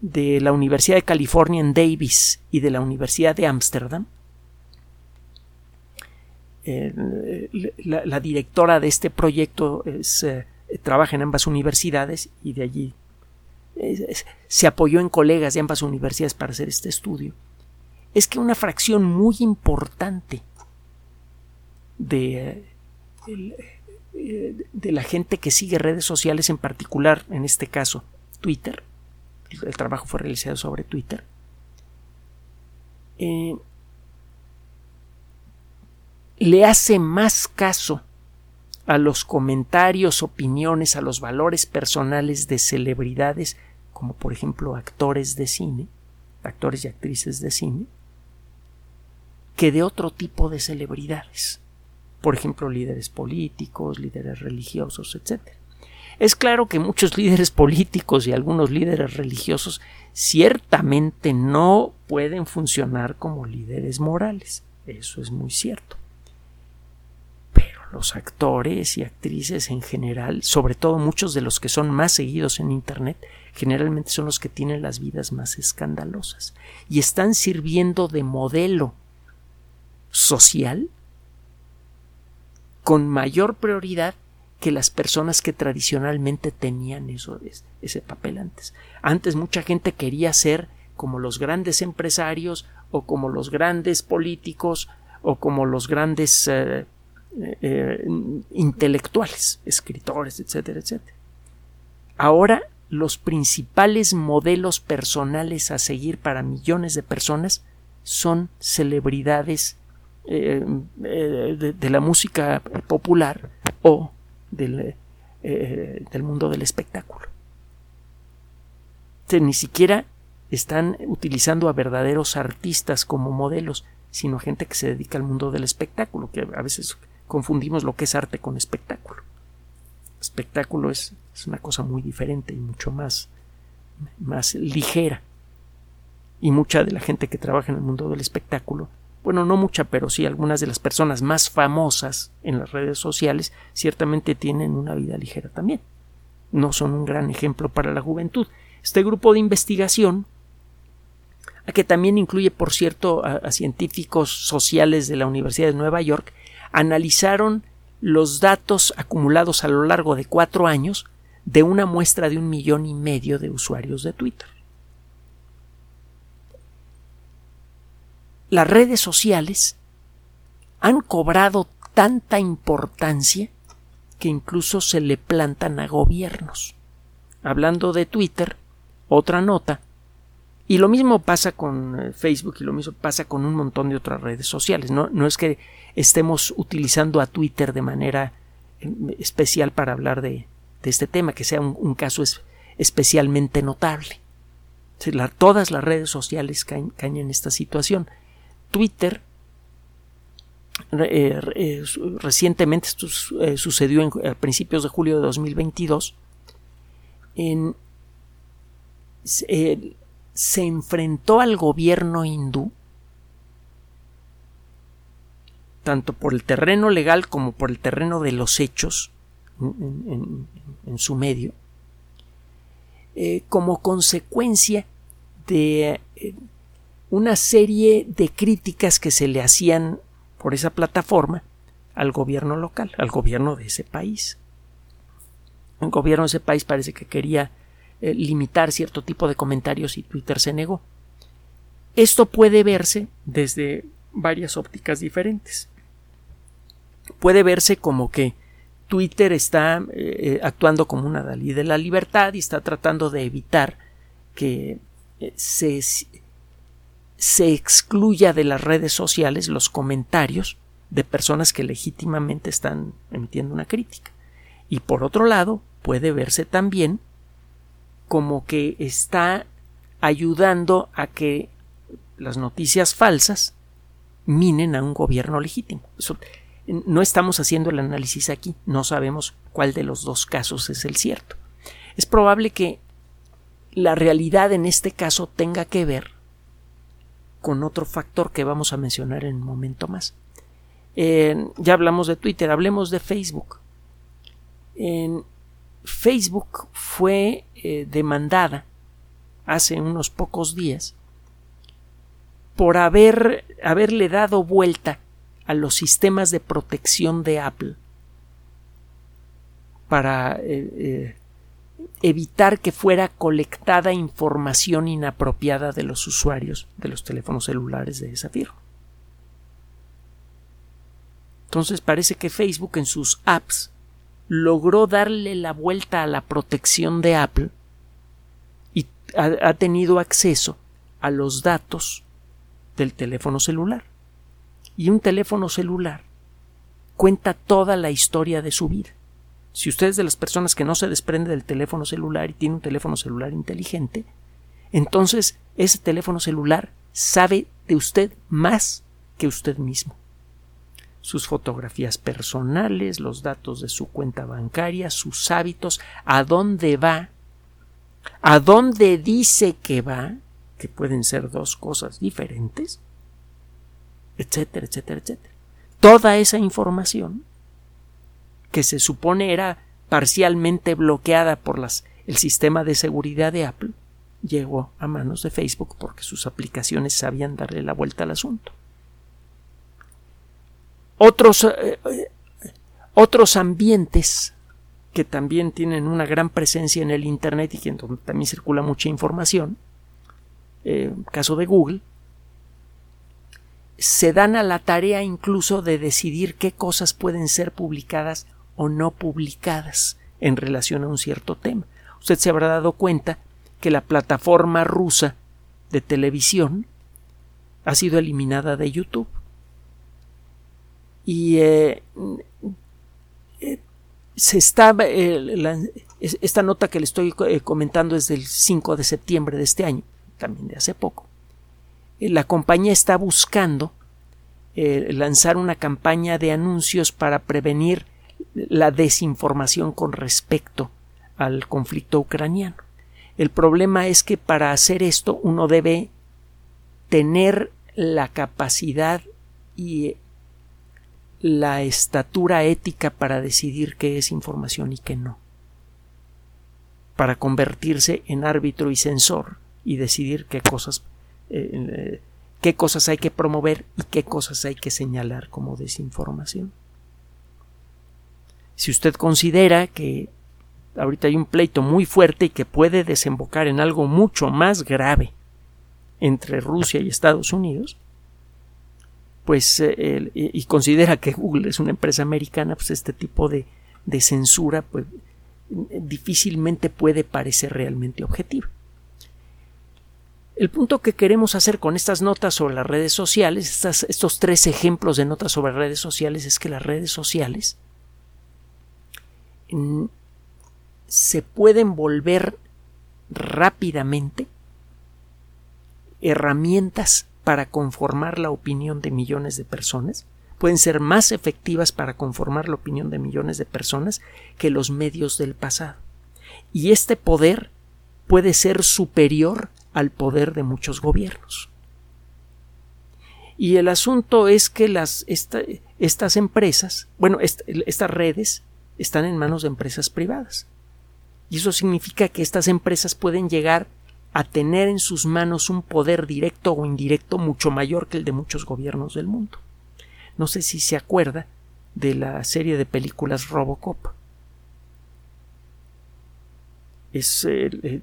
de la Universidad de California en Davis y de la Universidad de Ámsterdam, la, directora de este proyecto es trabaja en ambas universidades y de allí se apoyó en colegas de ambas universidades para hacer este estudio, es que una fracción muy importante de, de la gente que sigue redes sociales, en particular, en este caso, Twitter, el trabajo fue realizado sobre Twitter, eh, le hace más caso a los comentarios, opiniones, a los valores personales de celebridades, como por ejemplo actores de cine, actores y actrices de cine, que de otro tipo de celebridades, por ejemplo líderes políticos, líderes religiosos, etc. Es claro que muchos <laughs> líderes políticos y algunos líderes religiosos ciertamente no pueden funcionar como líderes morales. Eso es muy cierto los actores y actrices en general, sobre todo muchos de los que son más seguidos en Internet, generalmente son los que tienen las vidas más escandalosas y están sirviendo de modelo social con mayor prioridad que las personas que tradicionalmente tenían eso, ese papel antes. Antes mucha gente quería ser como los grandes empresarios o como los grandes políticos o como los grandes eh, eh, intelectuales, escritores, etcétera, etcétera. Ahora los principales modelos personales a seguir para millones de personas son celebridades eh, eh, de, la música popular o del, del mundo del espectáculo. ni siquiera están utilizando a verdaderos artistas como modelos, sino gente que se dedica al mundo del espectáculo, que a veces confundimos lo que es arte con espectáculo. Espectáculo es, una cosa muy diferente y mucho más, más ligera. Y mucha de la gente que trabaja en el mundo del espectáculo, bueno, no mucha, pero sí algunas de las personas más famosas en las redes sociales, ciertamente tienen una vida ligera también. No son un gran ejemplo para la juventud. Este grupo de investigación, que también incluye, por cierto, a científicos sociales de la Universidad de Nueva York, analizaron los datos acumulados a lo largo de cuatro años de una muestra de un millón y medio de usuarios de Twitter. Las redes sociales han cobrado tanta importancia que incluso se le plantan a gobiernos. Hablando de Twitter, otra nota, y lo mismo pasa con eh, Facebook y lo mismo pasa con un montón de otras redes sociales. No, no es que estemos utilizando a Twitter de manera em, especial para hablar de, este tema, que sea un, caso especialmente notable. todas las redes sociales caen, en esta situación. Twitter eh, eh, recientemente, eh, sucedió a principios de julio de 2022, en, se, enfrentó al gobierno hindú tanto por el terreno legal como por el terreno de los hechos en, su medio, como consecuencia de una serie de críticas que se le hacían por esa plataforma al gobierno local, al gobierno de ese país. El gobierno de ese país parece que quería eh, limitar cierto tipo de comentarios y Twitter se negó. Esto puede verse desde varias ópticas diferentes puede verse como que Twitter está eh, actuando como una Dalí de la libertad y está tratando de evitar que eh, se, se excluya de las redes sociales los comentarios de personas que legítimamente están emitiendo una crítica. Y por otro lado, puede verse también como que está ayudando a que las noticias falsas minen a un gobierno legítimo. No estamos haciendo el análisis aquí, no sabemos cuál de los dos casos es el cierto. Es probable que la realidad en este caso tenga que ver con otro factor que vamos a mencionar en un momento más. ya hablamos de Twitter, hablemos de Facebook. En Facebook fue eh, demandada hace unos pocos días por haber, haberle dado vuelta a los sistemas de protección de Apple para eh, eh, evitar que fuera colectada información inapropiada de los usuarios de los teléfonos celulares de esa firma. Entonces parece que Facebook en sus apps logró darle la vuelta a la protección de Apple y ha tenido acceso a los datos del teléfono celular y un teléfono celular cuenta toda la historia de su vida. Si usted es de las personas que no se desprende del teléfono celular y tiene un teléfono celular inteligente, entonces ese teléfono celular sabe de usted más que usted mismo. Sus fotografías personales, los datos de su cuenta bancaria, sus hábitos, a dónde va, a dónde dice que va, que pueden ser dos cosas diferentes, etcétera, etcétera, etcétera. Toda esa información que se supone era parcialmente bloqueada por las, el sistema de seguridad de Apple llegó a manos de Facebook porque sus aplicaciones sabían darle la vuelta al asunto. Otros, eh, eh, otros ambientes que también tienen una gran presencia en el Internet y que también circula mucha información, eh, caso de Google, se dan a la tarea incluso de decidir qué cosas pueden ser publicadas o no publicadas en relación a un cierto tema. Usted se habrá dado cuenta que la plataforma rusa de televisión ha sido eliminada de YouTube. Y eh, eh, se está, eh, esta nota que le estoy comentando es del 5 de septiembre de este año, también de hace poco la compañía está buscando lanzar una campaña de anuncios para prevenir la desinformación con respecto al conflicto ucraniano. El problema es que para hacer esto uno debe tener la capacidad y la estatura ética para decidir qué es información y qué no. Para convertirse en árbitro y censor y decidir qué cosas eh, qué cosas hay que promover y qué cosas hay que señalar como desinformación. Si usted considera que ahorita hay un pleito muy fuerte y que puede desembocar en algo mucho más grave entre Rusia y Estados Unidos, pues eh, y considera que Google es una empresa americana, pues este tipo de, de censura pues difícilmente puede parecer realmente objetivo. El punto que queremos hacer con estas notas sobre las redes sociales, estos tres ejemplos de notas sobre redes sociales, es que las redes sociales se pueden volver rápidamente herramientas para conformar la opinión de millones de personas, pueden ser más efectivas para conformar la opinión de millones de personas que los medios del pasado. y este poder puede ser superior al poder de muchos gobiernos. Y el asunto es que las, estas empresas, bueno, estas redes están en manos de empresas privadas. Y eso significa que estas empresas pueden llegar a tener en sus manos un poder directo o indirecto mucho mayor que el de muchos gobiernos del mundo. No sé si se acuerda de la serie de películas Robocop. Es en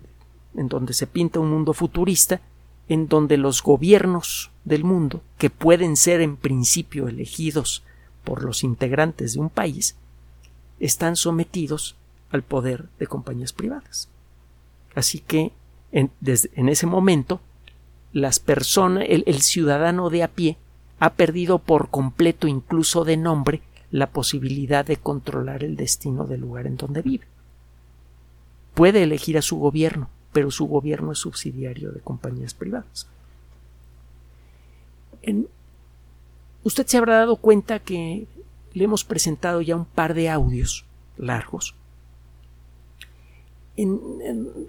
donde se pinta un mundo futurista en donde los gobiernos del mundo, que pueden ser en principio elegidos por los integrantes de un país, están sometidos al poder de compañías privadas. Así que en, desde, en ese momento las personas, el, ciudadano de a pie ha perdido por completo, incluso de nombre, la posibilidad de controlar el destino del lugar en donde vive. Puede elegir a su gobierno, pero su gobierno es subsidiario de compañías privadas. Usted se habrá dado cuenta que le hemos presentado ya un par de audios largos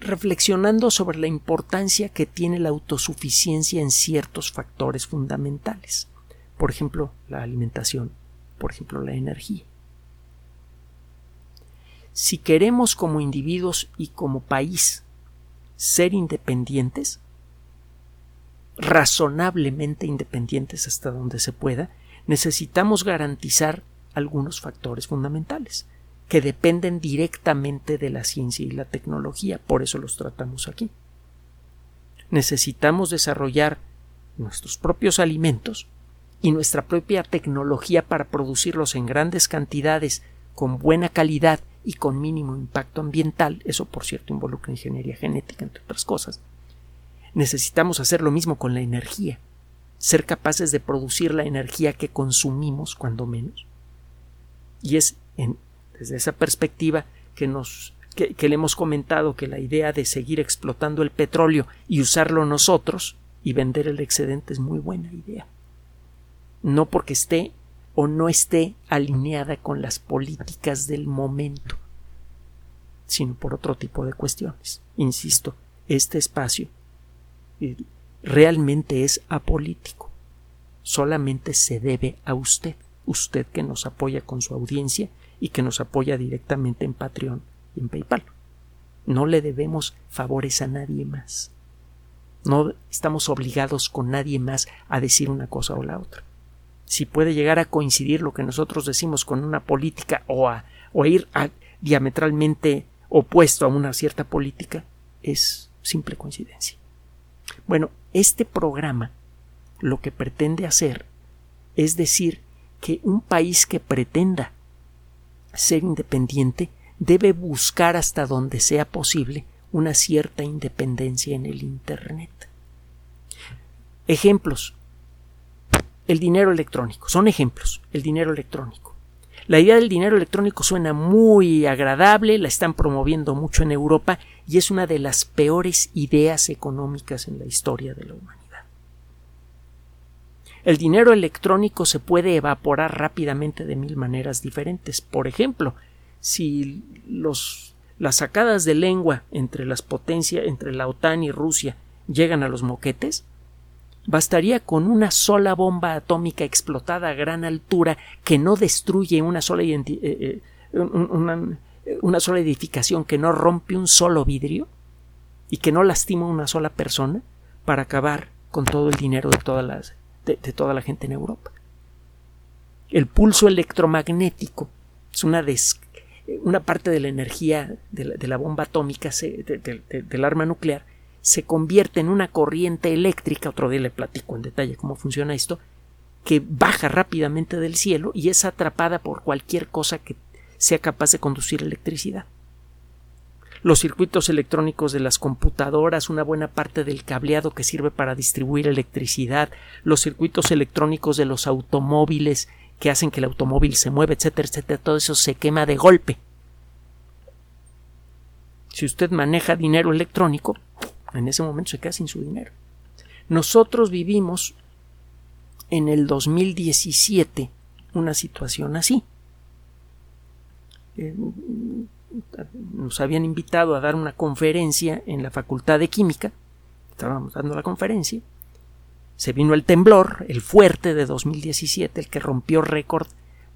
reflexionando sobre la importancia que tiene la autosuficiencia en ciertos factores fundamentales. Por ejemplo, la alimentación, por ejemplo, la energía. Si queremos como individuos y como país ser independientes, razonablemente independientes hasta donde se pueda, necesitamos garantizar algunos factores fundamentales que dependen directamente de la ciencia y la tecnología, por eso los tratamos aquí. Necesitamos desarrollar nuestros propios alimentos y nuestra propia tecnología para producirlos en grandes cantidades, con buena calidad y con mínimo impacto ambiental, eso por cierto involucra ingeniería genética, entre otras cosas. Necesitamos hacer lo mismo con la energía, ser capaces de producir la energía que consumimos cuando menos. Y es desde esa perspectiva que nos que, le hemos comentado que la idea de seguir explotando el petróleo y usarlo nosotros y vender el excedente es muy buena idea. No porque esté o no esté alineada con las políticas del momento, sino por otro tipo de cuestiones. Insisto, este espacio eh, realmente es apolítico. Solamente se debe a usted, usted que nos apoya con su audiencia y que nos apoya directamente en Patreon y en PayPal. No le debemos favores a nadie más. No estamos obligados con nadie más a decir una cosa o la otra. Si puede llegar a coincidir lo que nosotros decimos con una política o a, o ir diametralmente opuesto a una cierta política, es simple coincidencia. Bueno, este programa lo que pretende hacer es decir que un país que pretenda ser independiente debe buscar hasta donde sea posible una cierta independencia en el Internet. Ejemplos. El dinero electrónico. Son ejemplos. El dinero electrónico. La idea del dinero electrónico suena muy agradable, la están promoviendo mucho en Europa y es una de las peores ideas económicas en la historia de la humanidad. El dinero electrónico se puede evaporar rápidamente de mil maneras diferentes. Por ejemplo, si los, las sacadas de lengua entre las potencias, entre la OTAN y Rusia llegan a los moquetes, bastaría con una sola bomba atómica explotada a gran altura que no destruye una sola, eh, eh, una, una sola edificación, que no rompe un solo vidrio y que no lastima a una sola persona para acabar con todo el dinero de todas las de, toda la gente en Europa. El pulso electromagnético es una, una parte de la energía de la, bomba atómica, del arma nuclear, se convierte en una corriente eléctrica, otro día le platico en detalle cómo funciona esto, que baja rápidamente del cielo y es atrapada por cualquier cosa que sea capaz de conducir electricidad los circuitos electrónicos de las computadoras, una buena parte del cableado que sirve para distribuir electricidad, los circuitos electrónicos de los automóviles que hacen que el automóvil se mueva, etcétera, etcétera, todo eso se quema de golpe. Si usted maneja dinero electrónico, en ese momento se queda sin su dinero. Nosotros vivimos en el 2017 una situación así nos habían invitado a dar una conferencia en la Facultad de Química. Estábamos dando la conferencia. Se vino el temblor, el fuerte de 2017, el que rompió récord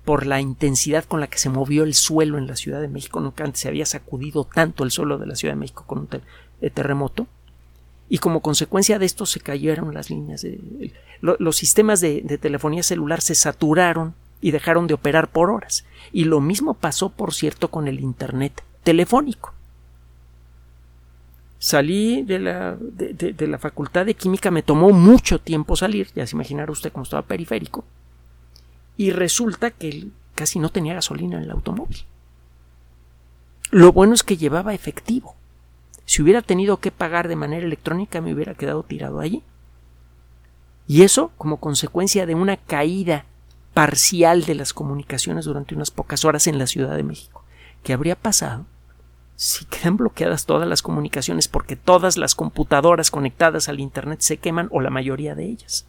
por la intensidad con la que se movió el suelo en la Ciudad de México. Nunca antes se había sacudido tanto el suelo de la Ciudad de México con un eh, terremoto. Y como consecuencia de esto se cayeron las líneas. De, los sistemas de, de telefonía celular se saturaron y dejaron de operar por horas. Y lo mismo pasó, por cierto, con el Internet telefónico. Salí de la, de, la facultad de química, me tomó mucho tiempo salir, ya se imaginará usted cómo estaba periférico, y resulta que casi no tenía gasolina en el automóvil. Lo bueno es que llevaba efectivo. Si hubiera tenido que pagar de manera electrónica me hubiera quedado tirado allí. Y eso como consecuencia de una caída parcial de las comunicaciones durante unas pocas horas en la Ciudad de México. ¿Qué habría pasado si quedan bloqueadas todas las comunicaciones porque todas las computadoras conectadas al Internet se queman o la mayoría de ellas?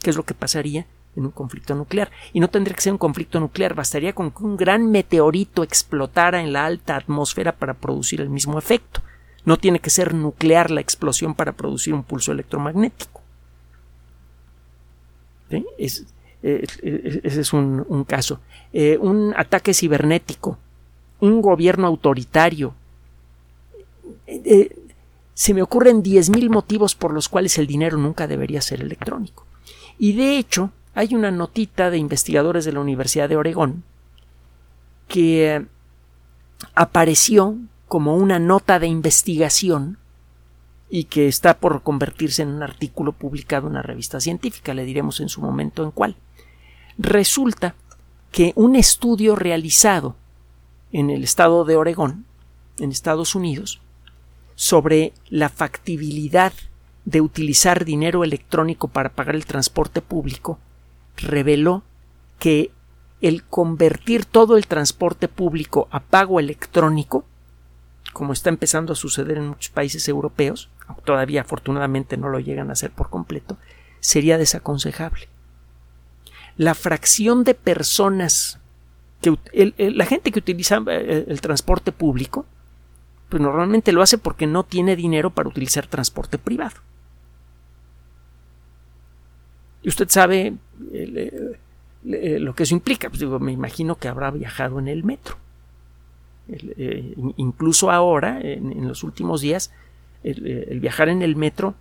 ¿Qué es lo que pasaría en un conflicto nuclear? Y no tendría que ser un conflicto nuclear, bastaría con que un gran meteorito explotara en la alta atmósfera para producir el mismo efecto. No tiene que ser nuclear la explosión para producir un pulso electromagnético. Es, eh, eh, ese es un, caso. Eh, un ataque cibernético, un gobierno autoritario. se me ocurren 10.000 motivos por los cuales el dinero nunca debería ser electrónico. Y de hecho, hay una notita de investigadores de la Universidad de Oregón que apareció como una nota de investigación y que está por convertirse en un artículo publicado en una revista científica. Le diremos en su momento en cuál. Resulta que un estudio realizado en el estado de Oregón, en Estados Unidos, sobre la factibilidad de utilizar dinero electrónico para pagar el transporte público, reveló que el convertir todo el transporte público a pago electrónico, como está empezando a suceder en muchos países europeos, todavía afortunadamente no lo llegan a hacer por completo, sería desaconsejable la fracción de personas que la gente que utiliza eh, el, transporte público, pues normalmente lo hace porque no tiene dinero para utilizar transporte privado. Y usted sabe eh, lo que eso implica. Pues me imagino que habrá viajado en el metro. Eh, incluso ahora, en, los últimos días, el, viajar en el metro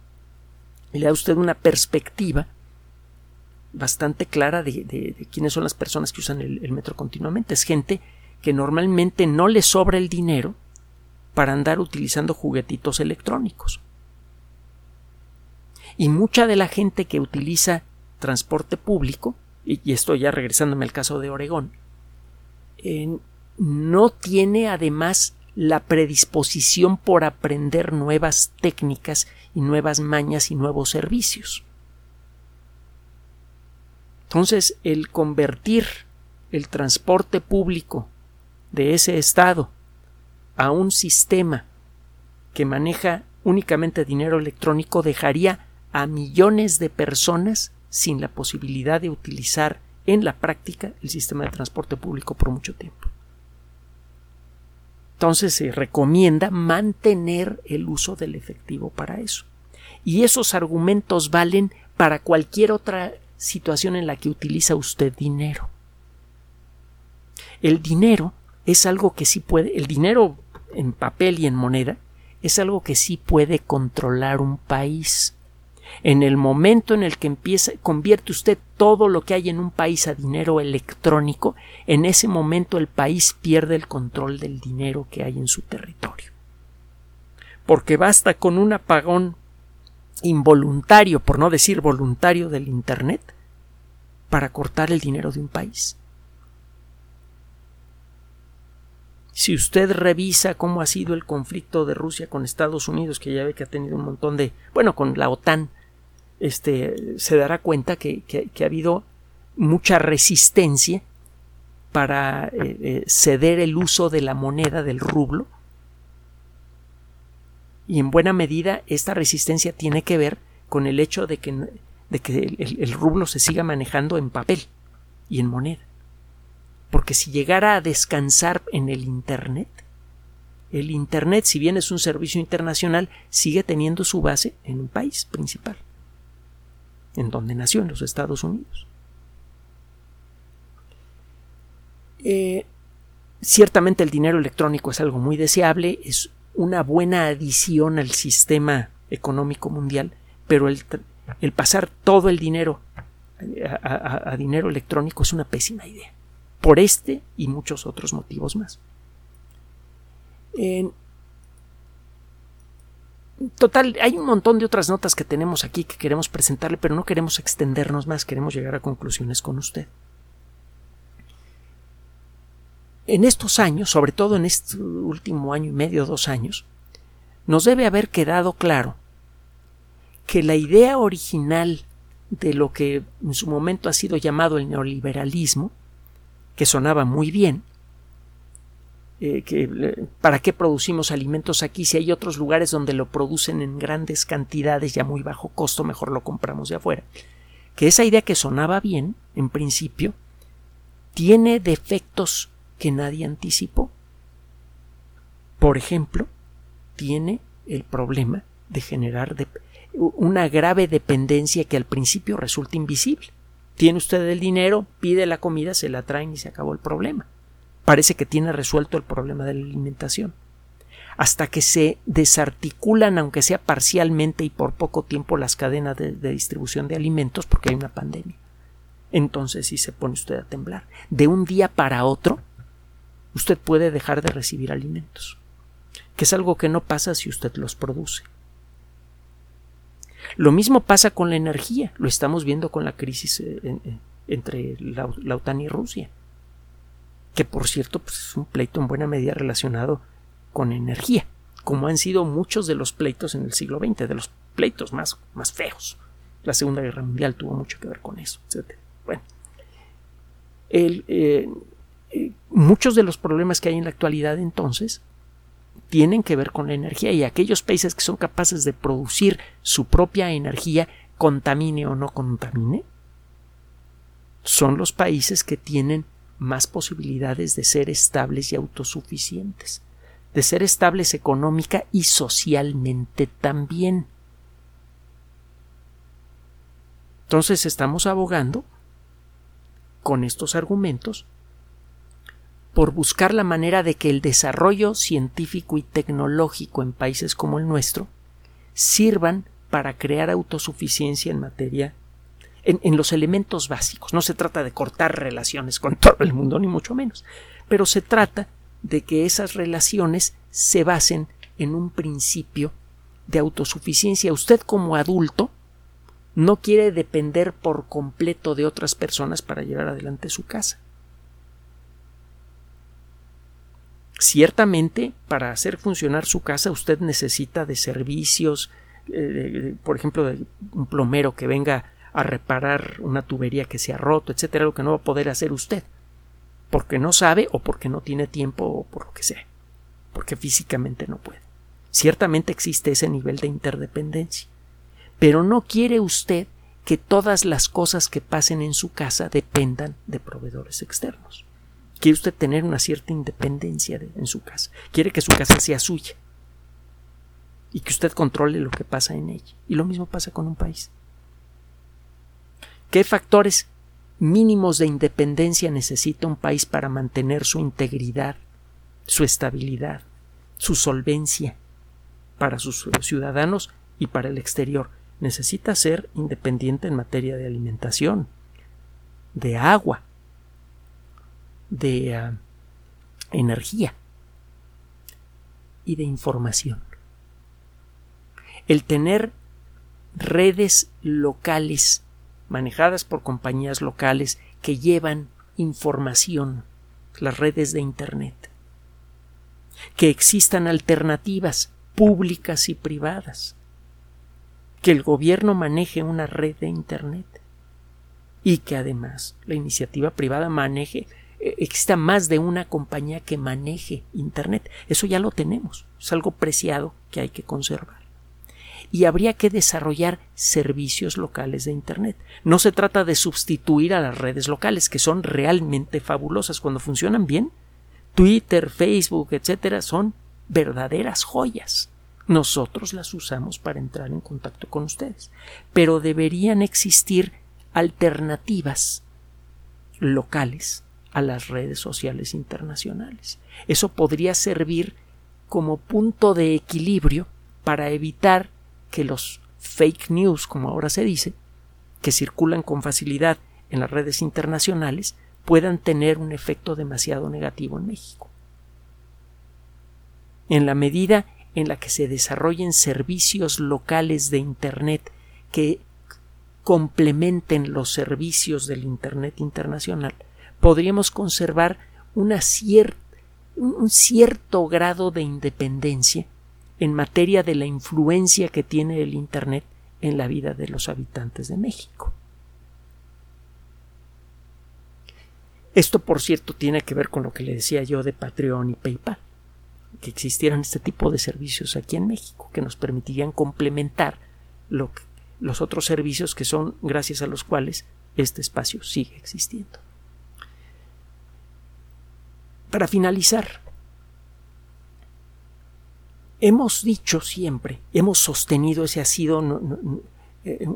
le da a usted una perspectiva bastante clara de, quiénes son las personas que usan el, metro continuamente. Es gente que normalmente no le sobra el dinero para andar utilizando juguetitos electrónicos. Y mucha de la gente que utiliza transporte público, y, estoy ya regresándome al caso de Oregón, no tiene además la predisposición por aprender nuevas técnicas y nuevas mañas y nuevos servicios. Entonces, el convertir el transporte público de ese estado a un sistema que maneja únicamente dinero electrónico dejaría a millones de personas sin la posibilidad de utilizar en la práctica el sistema de transporte público por mucho tiempo. Entonces se recomienda mantener el uso del efectivo para eso. Y esos argumentos valen para cualquier otra situación en la que utiliza usted dinero. El dinero es algo que sí puede, el dinero en papel y en moneda es algo que sí puede controlar un país. En el momento en el que empieza, convierte usted todo lo que hay en un país a dinero electrónico, en ese momento el país pierde el control del dinero que hay en su territorio. Porque basta con un apagón involuntario, por no decir voluntario, del Internet para cortar el dinero de un país. Si usted revisa cómo ha sido el conflicto de Rusia con Estados Unidos, que ya ve que ha tenido un montón de, bueno, con la OTAN, este, se dará cuenta que, ha habido mucha resistencia para eh, eh, ceder el uso de la moneda del rublo y en buena medida esta resistencia tiene que ver con el hecho de que, de que el, rublo se siga manejando en papel y en moneda. Porque si llegara a descansar en el Internet, el Internet, si bien es un servicio internacional, sigue teniendo su base en un país principal, en donde nació, en los Estados Unidos. Eh, ciertamente el dinero electrónico es algo muy deseable, es una buena adición al sistema económico mundial, pero el, pasar todo el dinero a, dinero electrónico es una pésima idea, por este y muchos otros motivos más. En total, hay un montón de otras notas que tenemos aquí que queremos presentarle, pero no queremos extendernos más, queremos llegar a conclusiones con usted. En estos años, sobre todo en este último año y medio, dos años, nos debe haber quedado claro que la idea original de lo que en su momento ha sido llamado el neoliberalismo, que sonaba muy bien, eh, que, ¿para qué producimos alimentos aquí si hay otros lugares donde lo producen en grandes cantidades y a muy bajo costo, mejor lo compramos de afuera? Que esa idea que sonaba bien, en principio, tiene defectos que nadie anticipó. Por ejemplo, tiene el problema de generar una grave dependencia que al principio resulta invisible. Tiene usted el dinero, pide la comida, se la traen y se acabó el problema parece que tiene resuelto el problema de la alimentación. Hasta que se desarticulan, aunque sea parcialmente y por poco tiempo, las cadenas de, distribución de alimentos porque hay una pandemia. Entonces sí se pone usted a temblar. De un día para otro, usted puede dejar de recibir alimentos, que es algo que no pasa si usted los produce. Lo mismo pasa con la energía, lo estamos viendo con la crisis eh, entre la OTAN y Rusia que por cierto pues es un pleito en buena medida relacionado con energía, como han sido muchos de los pleitos en el siglo XX, de los pleitos más, más feos. La Segunda Guerra Mundial tuvo mucho que ver con eso, etc. Bueno, eh, eh, muchos de los problemas que hay en la actualidad entonces tienen que ver con la energía y aquellos países que son capaces de producir su propia energía, contamine o no contamine, son los países que tienen más posibilidades de ser estables y autosuficientes, de ser estables económica y socialmente también. Entonces estamos abogando con estos argumentos por buscar la manera de que el desarrollo científico y tecnológico en países como el nuestro sirvan para crear autosuficiencia en materia en, los elementos básicos. No se trata de cortar relaciones con todo el mundo, ni mucho menos, pero se trata de que esas relaciones se basen en un principio de autosuficiencia. Usted como adulto no quiere depender por completo de otras personas para llevar adelante su casa. Ciertamente, para hacer funcionar su casa usted necesita de servicios, eh, por ejemplo, de un plomero que venga a reparar una tubería que se ha roto, etcétera, lo que no va a poder hacer usted, porque no sabe o porque no tiene tiempo o por lo que sea, porque físicamente no puede. Ciertamente existe ese nivel de interdependencia, pero no quiere usted que todas las cosas que pasen en su casa dependan de proveedores externos. Quiere usted tener una cierta independencia en su casa. Quiere que su casa sea suya y que usted controle lo que pasa en ella. Y lo mismo pasa con un país. ¿Qué factores mínimos de independencia necesita un país para mantener su integridad, su estabilidad, su solvencia para sus ciudadanos y para el exterior? Necesita ser independiente en materia de alimentación, de agua, de ah, energía y de información. El tener redes locales manejadas por compañías locales que llevan información, las redes de Internet. Que existan alternativas públicas y privadas. Que el gobierno maneje una red de Internet. Y que además la iniciativa privada maneje, eh, exista más de una compañía que maneje Internet. Eso ya lo tenemos. Es algo preciado que hay que conservar y habría que desarrollar servicios locales de Internet. No se trata de sustituir a las redes locales, que son realmente fabulosas cuando funcionan bien. Twitter, Facebook, etcétera, son verdaderas joyas. Nosotros las usamos para entrar en contacto con ustedes. Pero deberían existir alternativas locales a las redes sociales internacionales. Eso podría servir como punto de equilibrio para evitar que los fake news, como ahora se dice, que circulan con facilidad en las redes internacionales, puedan tener un efecto demasiado negativo en México. En la medida en la que se desarrollen servicios locales de Internet que complementen los servicios del Internet internacional, podríamos conservar un cierto grado de independencia en materia de la influencia que tiene el Internet en la vida de los habitantes de México. Esto, por cierto, tiene que ver con lo que le decía yo de Patreon y PayPal, que existieran este tipo de servicios aquí en México, que nos permitirían complementar los otros servicios que son gracias a los cuales este espacio sigue existiendo. Para finalizar, hemos dicho siempre, hemos sostenido, ese ha sido eh,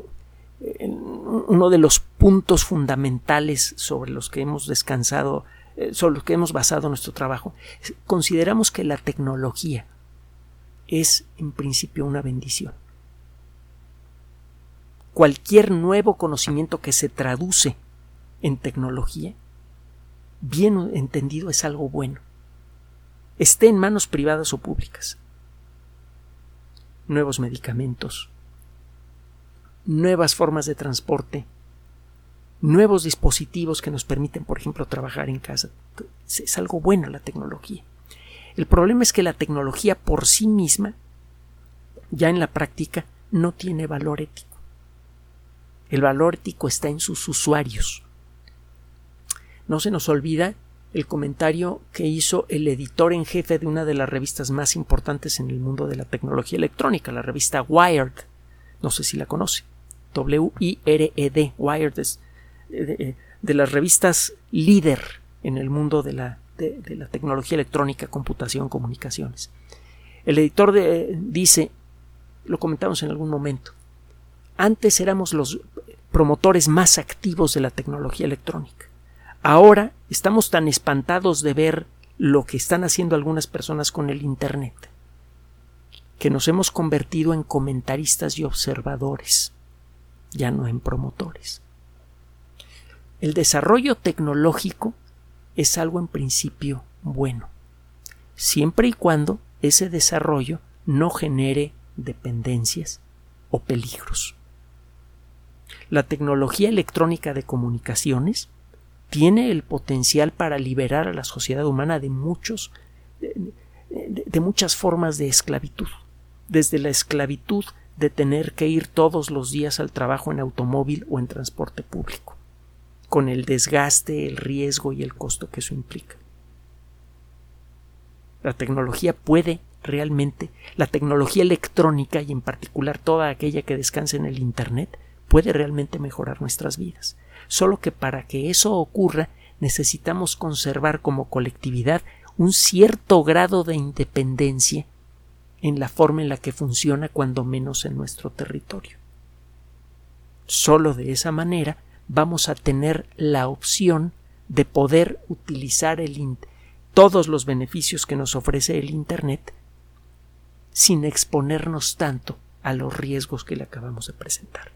uno de los puntos fundamentales sobre los que hemos descansado, eh, sobre los que hemos basado nuestro trabajo. Consideramos que la tecnología es en principio una bendición. Cualquier nuevo conocimiento que se traduce en tecnología, bien entendido, es algo bueno. Esté en manos privadas o públicas nuevos medicamentos, nuevas formas de transporte, nuevos dispositivos que nos permiten, por ejemplo, trabajar en casa. Es algo bueno la tecnología. El problema es que la tecnología por sí misma, ya en la práctica, no tiene valor ético. El valor ético está en sus usuarios. No se nos olvida el comentario que hizo el editor en jefe de una de las revistas más importantes en el mundo de la tecnología electrónica, la revista Wired. No sé si la conoce. W-I-R-E-D. Wired es eh, de, las revistas líder en el mundo de la, de, la tecnología electrónica, computación, comunicaciones. El editor dice, lo comentamos en algún momento, antes éramos los promotores más activos de la tecnología electrónica. Ahora estamos tan espantados de ver lo que están haciendo algunas personas con el Internet, que nos hemos convertido en comentaristas y observadores, ya no en promotores. El desarrollo tecnológico es algo en principio bueno, siempre y cuando ese desarrollo no genere dependencias o peligros. La tecnología electrónica de comunicaciones tiene el potencial para liberar a la sociedad humana de muchos de, muchas formas de esclavitud, desde la esclavitud de tener que ir todos los días al trabajo en automóvil o en transporte público, con el desgaste, el riesgo y el costo que eso implica. La tecnología puede realmente, la tecnología electrónica y en particular toda aquella que descansa en el Internet, puede realmente mejorar nuestras vidas solo que para que eso ocurra necesitamos conservar como colectividad un cierto grado de independencia en la forma en la que funciona cuando menos en nuestro territorio. Solo de esa manera vamos a tener la opción de poder utilizar el todos los beneficios que nos ofrece el Internet sin exponernos tanto a los riesgos que le acabamos de presentar.